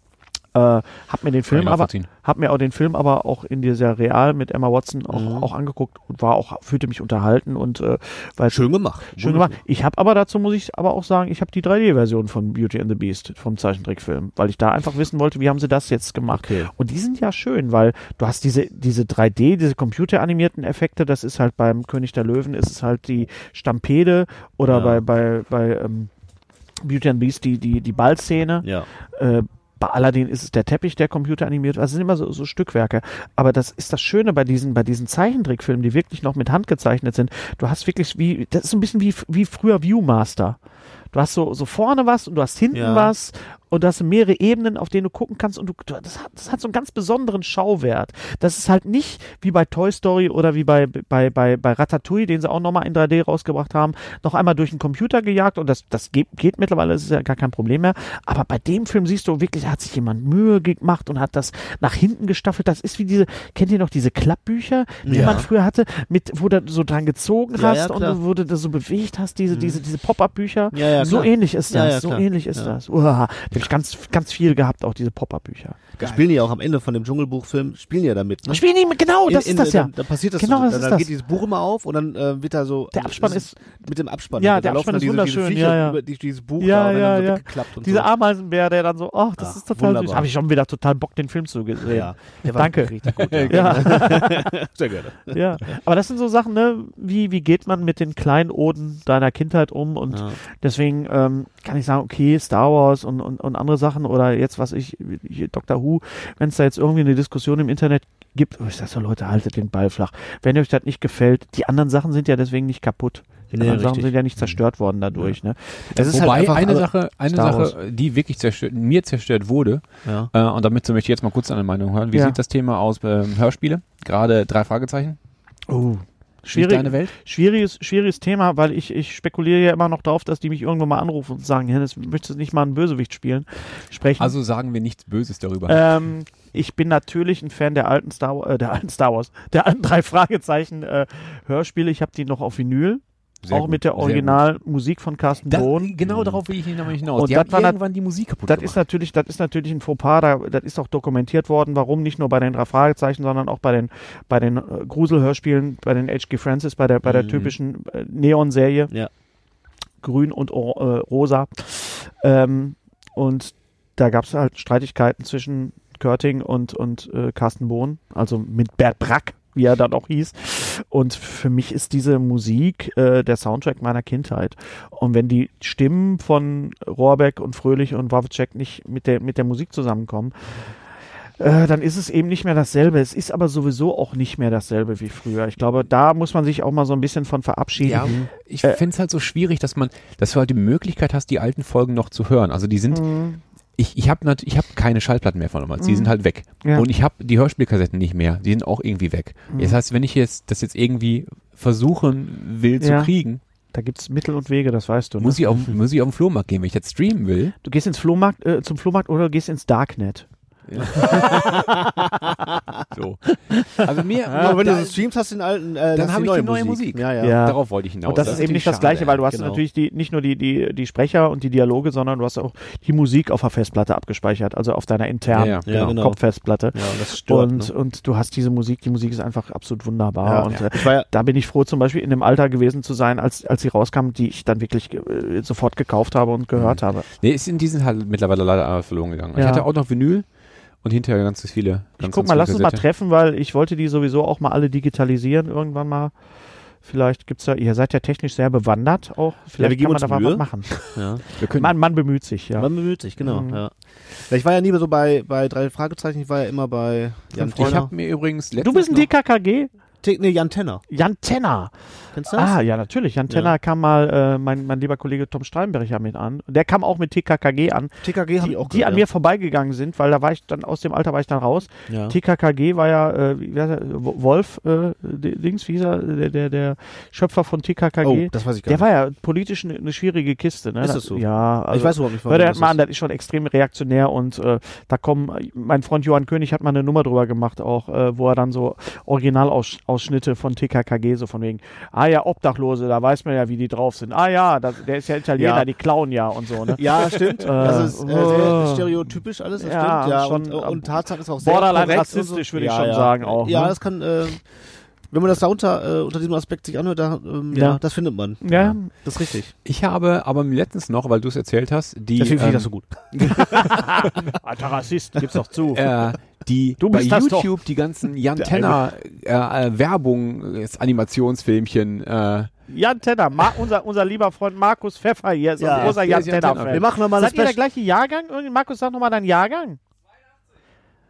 Äh, hab mir den Film ich aber, hab mir auch den Film aber auch in dieser Real mit Emma Watson auch, Mhm. auch angeguckt und war auch fühlte mich unterhalten und äh, weil Schön gemacht. schön gemacht. Ich habe aber dazu muss ich aber auch sagen, ich habe die 3D-Version von Beauty and the Beast vom Zeichentrickfilm, weil ich da einfach wissen wollte, wie haben sie das jetzt gemacht. Okay. Und die sind ja schön, weil du hast diese, diese 3D, diese computeranimierten Effekte, das ist halt beim König der Löwen, ist es halt die Stampede oder Ja. bei, bei, bei ähm, Beauty and the Beast die, die, die Ballszene. Ja. Äh, Bei Aladdin ist es der Teppich, der computeranimiert. Also es sind immer so, so Stückwerke. Aber das ist das Schöne bei diesen, bei diesen Zeichentrickfilmen, die wirklich noch mit Hand gezeichnet sind. Du hast wirklich wie, das ist so ein bisschen wie, wie früher Viewmaster. Du hast so, so vorne was und du hast hinten Ja. was und du hast mehrere Ebenen, auf denen du gucken kannst und du, das, hat, das hat so einen ganz besonderen Schauwert. Das ist halt nicht wie bei Toy Story oder wie bei, bei, bei, bei Ratatouille, den sie auch nochmal in 3D rausgebracht haben, noch einmal durch den Computer gejagt und das, das geht, geht mittlerweile, das ist ja gar kein Problem mehr. Aber bei dem Film siehst du wirklich, da hat sich jemand Mühe gemacht und hat das nach hinten gestaffelt. Das ist wie diese, kennt ihr noch diese Klappbücher, die Ja. man früher hatte, mit, wo du so dran gezogen Ja, hast ja, und wo du das so bewegt hast, diese, diese, diese Pop-Up-Bücher. Ja, ja, so ähnlich ist das, ja, so ähnlich ist Ja. das. Uah, da hab ich ganz, ganz viel gehabt, auch diese Pop-Up-Bücher. Da spielen die ja auch am Ende von dem Dschungelbuchfilm, spielen die ja damit. Ne? Spielen die, mit- genau, das In- ist das in- ja. Dann, dann passiert das Genau, so. das dann, ist dann das. geht dieses Buch immer auf und dann äh, wird da so. Der Abspann das ist- Mit dem Abspann. Ja, Da der laufen Abspann dann ist diese, wunderschön, Diese ja, ja. Über die, dieses Buch Ja, da, und dann ja, so ja. Dieser so. Ameisenbär, der dann so, ach, das Ja, ist total süß. wunderbar. Habe ich schon wieder total Bock, den Film zu sehen. Ja, Danke. richtig gut. [LAUGHS] Ja. [LAUGHS] Sehr gerne. ja. Aber das sind so Sachen, ne? Wie, wie geht man mit den kleinen Oden deiner Kindheit um? Und Ja. Deswegen ähm, kann ich sagen, okay, Star Wars und, und, und andere Sachen oder jetzt, was ich, Doctor Who, wenn es da jetzt irgendwie eine Diskussion im Internet gibt, oh, ich sag so, Leute, haltet den Ball flach. Wenn euch das nicht gefällt, die anderen Sachen sind ja deswegen nicht kaputt. Die Nee, anderen Sachen sind ja nicht zerstört worden dadurch, ne? Das ist Wobei halt einfach, eine Sache, eine. Sache, die wirklich zerstört, mir zerstört wurde, Ja. äh, und damit möchte ich jetzt mal kurz deine Meinung hören. Wie Ja. sieht das Thema aus ähm, Hörspiele? Gerade drei Fragezeichen. Oh. Schwierig, deine Welt? schwieriges, schwieriges Thema, weil ich, ich spekuliere ja immer noch darauf, dass die mich irgendwann mal anrufen und sagen, Hennes, möchtest du nicht mal einen Bösewicht spielen? Sprechen. Also sagen wir nichts Böses darüber. ähm, ich bin natürlich ein Fan der alten Star Wars, äh, der alten Star Wars, der alten drei Fragezeichen äh, Hörspiele. Ich habe die noch auf Vinyl, Sehr auch gut, mit der. Originalmusik von Carsten Das, Bohn. genau darauf will ich nämlich hinaus. Und die das haben war irgendwann die Musik kaputt Das gemacht. ist natürlich, das ist natürlich ein Fauxpas, da, das ist auch dokumentiert worden, warum nicht nur bei den drei Fragezeichen, sondern auch bei den, bei den äh, Gruselhörspielen, bei den H.G. Francis, bei der, bei der Mhm. typischen äh, Neon-Serie. Ja. Grün und or, äh, rosa. Ähm, und da gab es halt Streitigkeiten zwischen Körting und, und äh, Carsten Bohn, also mit Bert Brack, wie er dann auch hieß. Und für mich ist diese Musik äh, der Soundtrack meiner Kindheit. Und wenn die Stimmen von Rohrbeck und Fröhlich und Wawitschek nicht mit der, mit der Musik zusammenkommen, äh, dann ist es eben nicht mehr dasselbe. Es ist aber sowieso auch nicht mehr dasselbe wie früher. Ich glaube, da muss man sich auch mal so ein bisschen von verabschieden. Ja, ich Äh, finde es halt so schwierig, dass man, dass du halt die Möglichkeit hast, die alten Folgen noch zu hören. Also die sind, Mhm. Ich, ich habe ich hab keine Schallplatten mehr von damals, die Mhm. sind halt weg. Ja. Und ich habe die Hörspielkassetten nicht mehr, die sind auch irgendwie weg. Mhm. Das heißt, wenn ich jetzt das jetzt irgendwie versuchen will zu Ja. kriegen, Da gibt es Mittel und Wege, das weißt du. Ne? muss ich, auf, muss ich auf den Flohmarkt gehen. Wenn ich jetzt streamen will, Du gehst ins Flohmarkt, äh, zum Flohmarkt oder gehst ins Darknet. [LAUGHS] so. Also mir, Aber wenn da- du so streamst, hast du den alten, äh, Dann habe die ich neue die neue Musik. Musik. Ja, ja. Ja. darauf wollte ich hinaus. und das, ist eben nicht das Gleiche, weil du hast genau. natürlich die, nicht nur die, die, die Sprecher und die Dialoge, sondern du hast auch die Musik auf der Festplatte abgespeichert, also auf deiner internen Ja, ja. Ja, genau. Kopffestplatte. Ja, und das stört. Und, ne? und du hast diese Musik, die Musik ist einfach absolut wunderbar. Ja, und ja. Äh, da bin ich froh, zum Beispiel in dem Alter gewesen zu sein, als, als sie rauskam, die ich dann wirklich äh, sofort gekauft habe und gehört habe. Nee, ist in diesen halt mittlerweile leider verloren gegangen. Ich hatte auch noch Vinyl und hinterher ganz viele. Ich Ganz, guck ganz mal, lass uns mal treffen, weil ich wollte die sowieso auch mal alle digitalisieren irgendwann mal. Vielleicht gibt's da, ihr seid ja technisch sehr bewandert auch. Vielleicht wir geben kann man uns da mal Mühe. was machen. [LAUGHS] ja. Wir können, Man, man bemüht sich, ja. Man bemüht sich, genau. Mhm. Ja. Ja, Ich war ja nie so bei, bei drei Fragezeichen, ich war ja immer bei Jan ich habe mir übrigens Du bist ein DKKG? Te- Nee, Jan Tenner. Jan Tenner. Kennst du das? Ah, ja, natürlich. Jan Tenner Ja. kam mal, äh, mein, mein lieber Kollege Tom Steinberg ja mit an. Der kam auch mit TKKG an, TKG habe die, ich auch die an gehört, mir vorbeigegangen sind, weil da war ich dann, aus dem Alter war ich dann raus. ja. TKKG war ja, äh, wie heißt er, Wolf, äh, Dings, wie hieß er, der, der, der Schöpfer von TKKG. Oh, das weiß ich gar der nicht. war ja politisch eine, eine schwierige Kiste, ne? Ist Da- das so? Ja, also. ich weiß überhaupt nicht, Hör dir das das mal an, ist. das ist schon extrem reaktionär und äh, da kommen, mein Freund Johann König hat mal eine Nummer drüber gemacht, auch, äh, wo er dann so Originalausschnitte von TKKG, so von wegen, ah ja, Obdachlose, da weiß man ja, wie die drauf sind. Ah ja, das, der ist ja Italiener, Ja. die klauen ja und so, ne? Ja, stimmt. das ist äh, sehr oh. stereotypisch alles, das Ja, stimmt. Ja, schon, und, äh, und Tatsache ist auch sehr Borderline rassistisch, so. würde ich schon sagen auch, Ja, ne? das kann, äh, wenn man das da unter, äh, unter diesem Aspekt sich anhört, da, ähm, ja. Ja. das findet man. Ja, Das ist richtig. Ich habe aber letztens noch, weil du es erzählt hast, die, Deswegen finde ich ähm, das so gut. [LAUGHS] alter Rassist, gib's doch zu. äh, die Du bei YouTube die ganzen [LAUGHS] Jan Tenner äh, äh, Werbung, äh, Animationsfilmchen, äh, Jan Tenner, Ma unser, unser lieber Freund Markus Pfeffer hier ist Ja, ein großer der Jan Jan Tenner Tenner. Wir machen nochmal Seid ihr der gleiche Jahrgang? Irgendwie, Markus, sag nochmal deinen Jahrgang.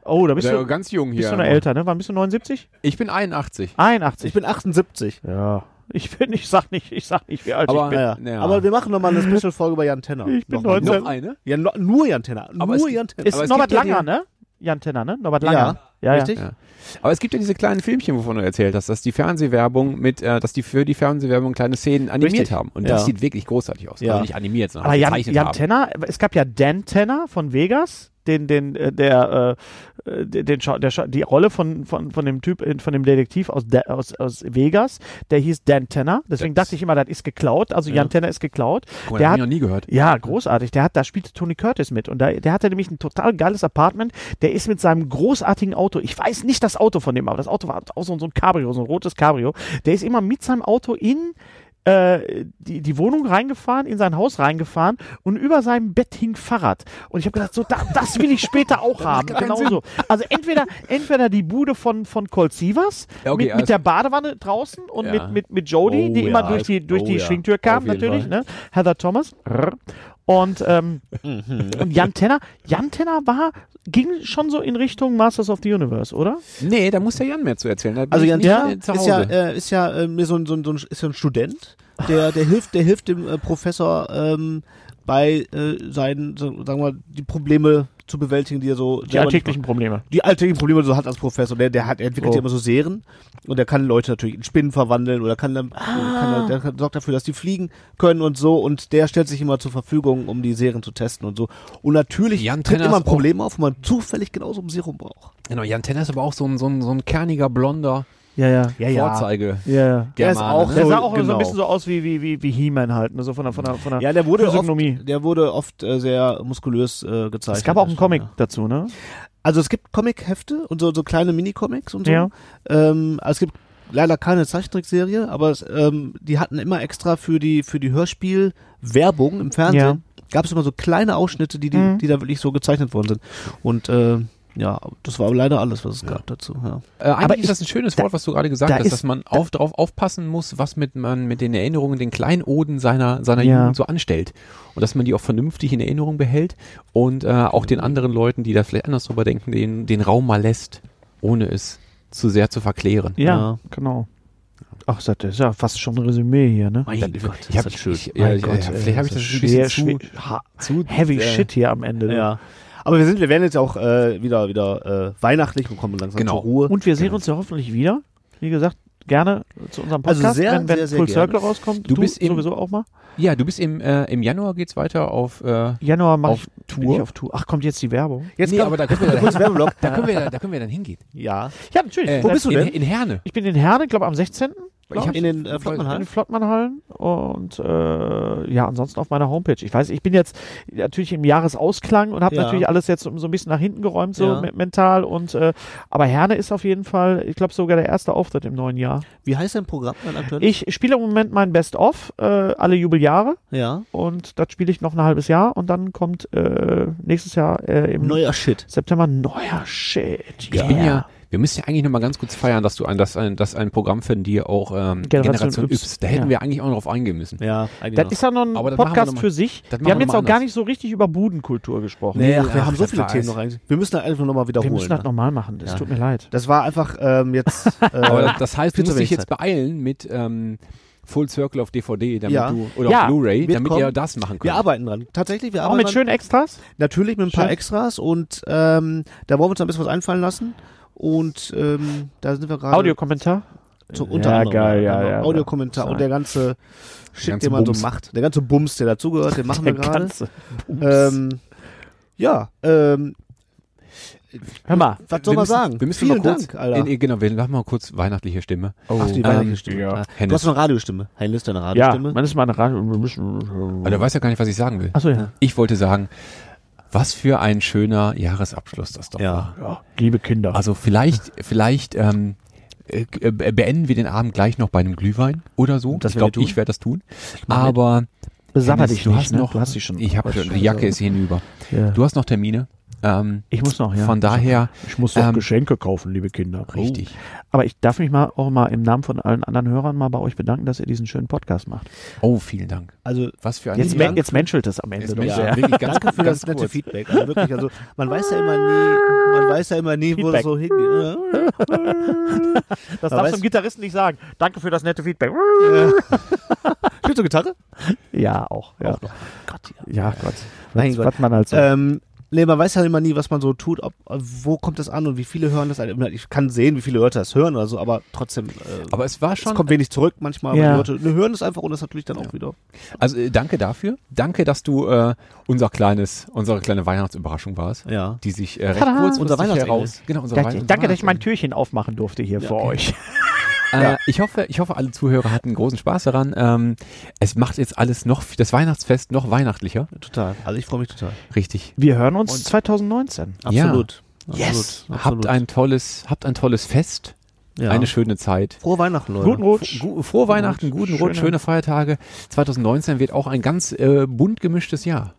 Oh, da bist der du, ganz jung bist hier. du noch älter, ne? Wann bist du 79? Ich bin 81. 81. Ich bin 78. ja. Ich bin, ich sag nicht, ich sag nicht, wie alt Aber- ich bin. Ja, Ja. Aber wir machen nochmal eine [LAUGHS] Special-Folge über Jan Tenner. Ich bin Nochmal. 19. Noch eine? Ja, no, nur Jan Tenner. Aber nur es- Jan Tenner. Ist Norbert ja Langer, ne? Jan Tenner, ne? Norbert Langer. Ja, ja, richtig. Ja. Aber es gibt ja diese kleinen Filmchen, wovon du erzählt hast, dass die Fernsehwerbung mit, äh, dass die für die Fernsehwerbung kleine Szenen animiert Richtig. haben. Und Ja. das sieht wirklich großartig aus. Ja. Also nicht animiert, sondern Aber Jan, Jan. Tenner, es gab ja Dan Tenner von Vegas, den, den, äh, der, äh, den, den Schau- der, Schau- die Rolle von, von, von dem Typ, äh, von dem Detektiv aus, De, aus, aus Vegas, der hieß Dan Tenner. Deswegen Das- dachte ich immer, das ist geklaut. Also Jan Tenner ist geklaut. Mal, der hat, noch nie gehört. ja, großartig. Der hat, da spielte Tony Curtis mit und da, der hatte nämlich ein total geiles Apartment. Der ist mit seinem großartigen Auto, ich weiß nicht das Auto von dem, aber das Auto war auch so, so ein Cabrio, so ein rotes Cabrio. Der ist immer mit seinem Auto in äh, die, die Wohnung reingefahren, in sein Haus reingefahren und über seinem Bett hing Fahrrad. Und ich habe gedacht, so, da, das will ich später auch [LAUGHS] haben. Genau so. Also entweder, entweder die Bude von, von Colt Sievers Ja, okay, mit, also- mit der Badewanne draußen und Ja. mit, mit, mit Jodie, Oh die immer ja, durch die, durch oh die ja. Schwingtür kam, natürlich, Fall. ne? Heather Thomas. Und, ähm, Mhm. und Jan Tenner, Jan Tenner war, ging schon so in Richtung Masters of the Universe, oder? Nee, da muss der Jan mehr zu erzählen. Da Also Jan Tenner ist ja, äh, ist ja äh, mir so ein, so ein, so ein, ist ja ein Student, der, der hilft, der hilft dem äh, Professor ähm, bei äh, seinen, so, sagen wir mal, die Probleme zu bewältigen, die er so Die alltäglichen Probleme. die alltäglichen Probleme die er so hat als Professor. Der, der hat, er entwickelt Oh. ja immer so Serien und der kann Leute natürlich in Spinnen verwandeln oder kann dann, kann, der kann, sorgt dafür, dass die fliegen können und so und der stellt sich immer zur Verfügung, um die Serien zu testen und so. Und natürlich Jan tritt Tenner immer ein Problem auf, wo man zufällig genauso ein Serum braucht. Genau, Jan Tenner ist aber auch so ein, so ein, so ein kerniger, blonder Ja, ja. Vorzeige. Ja, ja. Der ist auch ne? Der So, sah auch so genau. ein bisschen so aus wie, wie, wie, wie He-Man halt, ne? so von der, von der, von der Ja, der wurde oft, Physiognomie. der wurde oft äh, sehr muskulös äh, gezeichnet. Es gab auch einen Comic ja. dazu, ne? Also es gibt Comic-Hefte und so, so kleine Mini-Comics und so. Ja. Ähm, also es gibt leider keine Zeichentrickserie, aber es, ähm, die hatten immer extra für die für die Hörspiel-Werbung im Fernsehen gab es immer so kleine Ausschnitte, die, die, Mhm. die da wirklich so gezeichnet worden sind. Und äh, ja, das war leider alles, was es gab dazu. Ja. Äh, eigentlich Aber ist ich- das ein schönes da- Wort, was du gerade gesagt da hast, ist- dass man auf, darauf aufpassen muss, was mit man mit den Erinnerungen, den Kleinoden seiner, seiner Ja. Jugend so anstellt. Und dass man die auch vernünftig in Erinnerung behält und äh, auch den anderen Leuten, die da vielleicht anders drüber denken, den, den Raum mal lässt, ohne es zu sehr zu verklären. Ja, Ja. genau. Ach, das ist ja fast schon ein Resümee hier, ne? Mein Dann- Gott, ich hab, ist das schön. Ich, ja, Mein ja, Gott, ja, vielleicht habe ich das ein bisschen schwer, zu, ha- zu Heavy äh, Shit hier am Ende. Ja. Aber wir sind, wir werden jetzt auch äh, wieder wieder äh, weihnachtlich und kommen langsam Genau. zur Ruhe. Und wir sehen uns ja hoffentlich wieder. Wie gesagt, gerne zu unserem Podcast, Also sehr, wenn, wenn sehr, sehr Full gerne. Circle rauskommt. Du bist im- sowieso auch mal. Ja, du bist im, äh, im Januar geht's weiter auf, äh, Januar mache auf ich, bin ich auf Tour. Ach, kommt jetzt die Werbung? Jetzt nee, kommt- aber da [LAUGHS] können wir, kurz da, Werbeblock. da, können wir, da können wir dann hingehen. Ja. Ja, natürlich. Äh, Wo bist du in, denn? In Herne. Ich bin in Herne, glaube am 16. ich. In den äh, in Flottmannhallen? den Flottmannhallen und äh, ja, ansonsten auf meiner Homepage. Ich weiß, ich bin jetzt natürlich im Jahresausklang und habe Ja. natürlich alles jetzt so so ein bisschen nach hinten geräumt, so Ja. me- mental und äh, aber Herne ist auf jeden Fall, ich glaube sogar der erste Auftritt im neuen Jahr. Wie heißt dein Programm dann aktuell? Ich spiele im Moment mein Best-of, äh, alle Jubeljahre ja. und das spiele ich noch ein halbes Jahr und dann kommt äh, nächstes Jahr äh, im Neuer Shit. September neuer Shit. Ich bin ja, wir müssen ja eigentlich noch mal ganz kurz feiern, dass du ein, dass ein, dass ein Programm von dir auch ähm, Generation Generation, Yps. Yps. Da hätten Ja. wir eigentlich auch noch drauf eingehen müssen. Ja, eigentlich Das noch. ist ja noch ein Aber das wir Podcast noch mal- für sich. das Wir haben wir jetzt auch gar anders. nicht so richtig über Budenkultur gesprochen. Nee, ach, wir Ach, haben so das viele Themen noch eigentlich. Wir müssen da einfach nochmal Wir wiederholen. müssen das ne? nochmal machen. Das Ja. tut mir leid. Das war einfach ähm, jetzt. [LAUGHS] Äh, Aber das, das heißt, du musst dich jetzt beeilen mit ähm, Full Circle auf DVD, damit Ja. du oder Ja, auf Blu-ray, damit kommen. ihr das machen könnt. wir arbeiten dran. Tatsächlich, wir Auch arbeiten mit dran. schönen Extras? Natürlich mit ein paar Schön. Extras und ähm, da wollen wir uns ein bisschen was einfallen lassen. Und ähm, da sind wir gerade Audiokommentar? zu, unter Ja, anderem geil, ja, ja, genau, ja. Audiokommentar Ja. und der ganze Shit, ganze den man Bums. so macht. Der ganze Bums, der dazugehört, den machen wir [LAUGHS] Der gerade. ganze Bums. Ähm, ja, ähm, Hör mal. was soll wir man sagen? Wir müssen Vielen mal kurz, Dank, Alter. In, genau, wir machen mal kurz weihnachtliche Stimme. Ach, die Oh. Ähm, Stimme. ja. Ja. Du hast noch eine Radiostimme. Hein ist deine Ja, Radiostimme. man ist mal eine Radio. Wir müssen. Aber der weiß ja gar nicht, was ich sagen will. Achso, ja. Ich wollte sagen, was für ein schöner Jahresabschluss das doch Ja. war. ja. Liebe Kinder. Also vielleicht, vielleicht ähm, äh, äh, beenden wir den Abend gleich noch bei einem Glühwein oder so. Das ich glaube, ich werde das tun. Aber Besabber dich du nicht, hast ne? noch, Du hast sie schon. Ich habe schon, die Jacke ist hinüber. Ja. Du hast noch Termine. Ähm, Ich muss noch, ja. Von daher, Ich muss noch Geschenke kaufen, liebe Kinder. richtig. Aber ich darf mich mal auch mal im Namen von allen anderen Hörern mal bei euch bedanken, dass ihr diesen schönen Podcast macht. Oh, vielen Dank. Also Was für ein Jetzt, Dank. jetzt menschelt es am Ende Jetzt menschelt sehr. wirklich ganz, Danke für ganz das nette kurz. Feedback. Also wirklich, also man weiß ja immer nie, man weiß ja immer nie, wo Feedback. es so hingeht. Das Aber darfst du dem Gitarristen nicht sagen. Danke für das nette Feedback. [LAUGHS] Spielst du Gitarre? Ja, auch. Ja, Auch. Gott, ja. ja Gott. Mein Was, Gott. was man halt so. Ähm, nee, man weiß ja immer nie, was man so tut, ob, wo kommt das an und wie viele hören das. Ich kann sehen, wie viele Leute das hören oder so, aber trotzdem, äh, Aber es war es schon, kommt wenig zurück manchmal, Ja. Leute ne, hören es einfach und das natürlich dann auch wieder. also äh, danke dafür. Danke, dass du äh, unser kleines, unsere kleine Weihnachtsüberraschung warst, Ja. die sich äh, recht Tada! kurzfristig Unser Weihnachtsengel. heraus. Genau, unser Danke, Weihnachts- danke, dass ich mein Türchen aufmachen durfte hier für okay. euch. [LAUGHS] Äh, ich hoffe, ich hoffe, alle Zuhörer hatten großen Spaß daran. Ähm, es macht jetzt alles noch, das Weihnachtsfest noch weihnachtlicher. Total. Also ich freue mich total. Richtig. Wir hören uns Und- 2019. Ja. Absolut. Yes. Absolut. Habt ein tolles, habt ein tolles Fest, ja. eine schöne Zeit. Frohe Weihnachten, Leute. Guten Rutsch. Gu frohe Weihnachten, Rutsch. guten Rutsch, Schöne- schöne Feiertage. 2019 wird auch ein ganz äh, bunt gemischtes Jahr.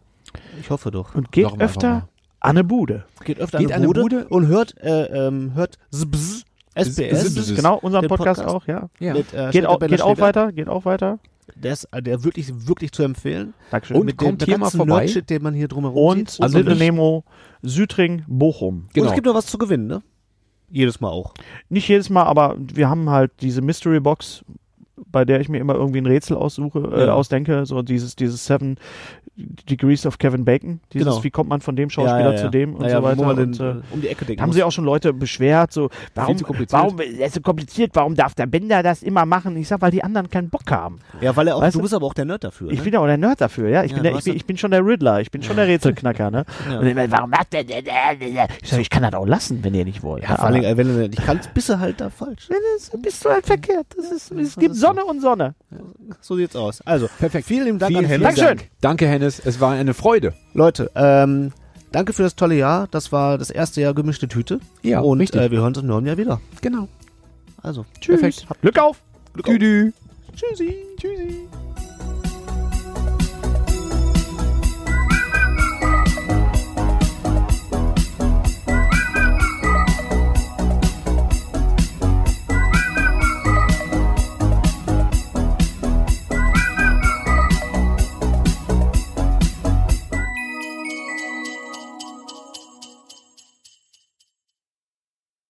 Ich hoffe doch. Und geht einfach öfter an eine Bude. Geht öfter Geht an eine an eine Bude, Bude. und hört, äh, ähm, hört SBS, SBS. Genau, unseren Podcast, Podcast. auch, ja. Ja. Mit, äh, Geht, auch, geht auch weiter, geht auch weiter. Der ist äh, der wirklich, wirklich zu empfehlen. Dankeschön. Und mit kommt dem hier mal vorbei. Nerdshit, den man hier drumherum Und sieht. Also Little nicht- Nemo, Südring, Bochum. Und Genau. es gibt noch was zu gewinnen, ne? Jedes Mal auch. Nicht jedes Mal, aber wir haben halt diese Mystery Box, bei der ich mir immer irgendwie ein Rätsel aussuche, äh, Ja. ausdenke, so dieses, dieses Seven Degrees of Kevin Bacon. Dieses, Genau. wie kommt man von dem Schauspieler zu dem und so weiter. Man und, den, äh, um die Ecke denken haben sich auch schon Leute beschwert, so, warum, warum, ist so kompliziert, warum darf der Bender das immer machen? Ich sag, weil die anderen keinen Bock haben. Ja, weil er auch, Weißt du bist aber auch der Nerd dafür. Ich ne? bin ja auch der Nerd dafür, ja. Ich, Ja, bin, der, ich, bin, ich bin schon der Riddler, ich bin schon der Rätselknacker, ne? [LAUGHS] Ja. Und immer, warum macht der, der, der, der? Ich sag, ich kann das auch lassen, wenn ihr nicht wollt. ja, vor allem, äh, wenn du nicht kannst, bist du halt da falsch. Bist du halt verkehrt. Das ist, es gibt ist so. Sonne und Sonne. So sieht's aus. Also, Perfekt. vielen lieben Dank Vielen, an Hennes. Dankeschön. Dank. Danke, Hennes. Es war eine Freude. Leute, ähm, danke für das tolle Jahr. Das war das erste Jahr gemischte Tüte. Ja, Und richtig. äh, wir hören uns im neuen Jahr wieder. Genau. Also, Tschüss. Perfekt. Habt Glück auf. Tüdü. tschüssi. Tschüssi.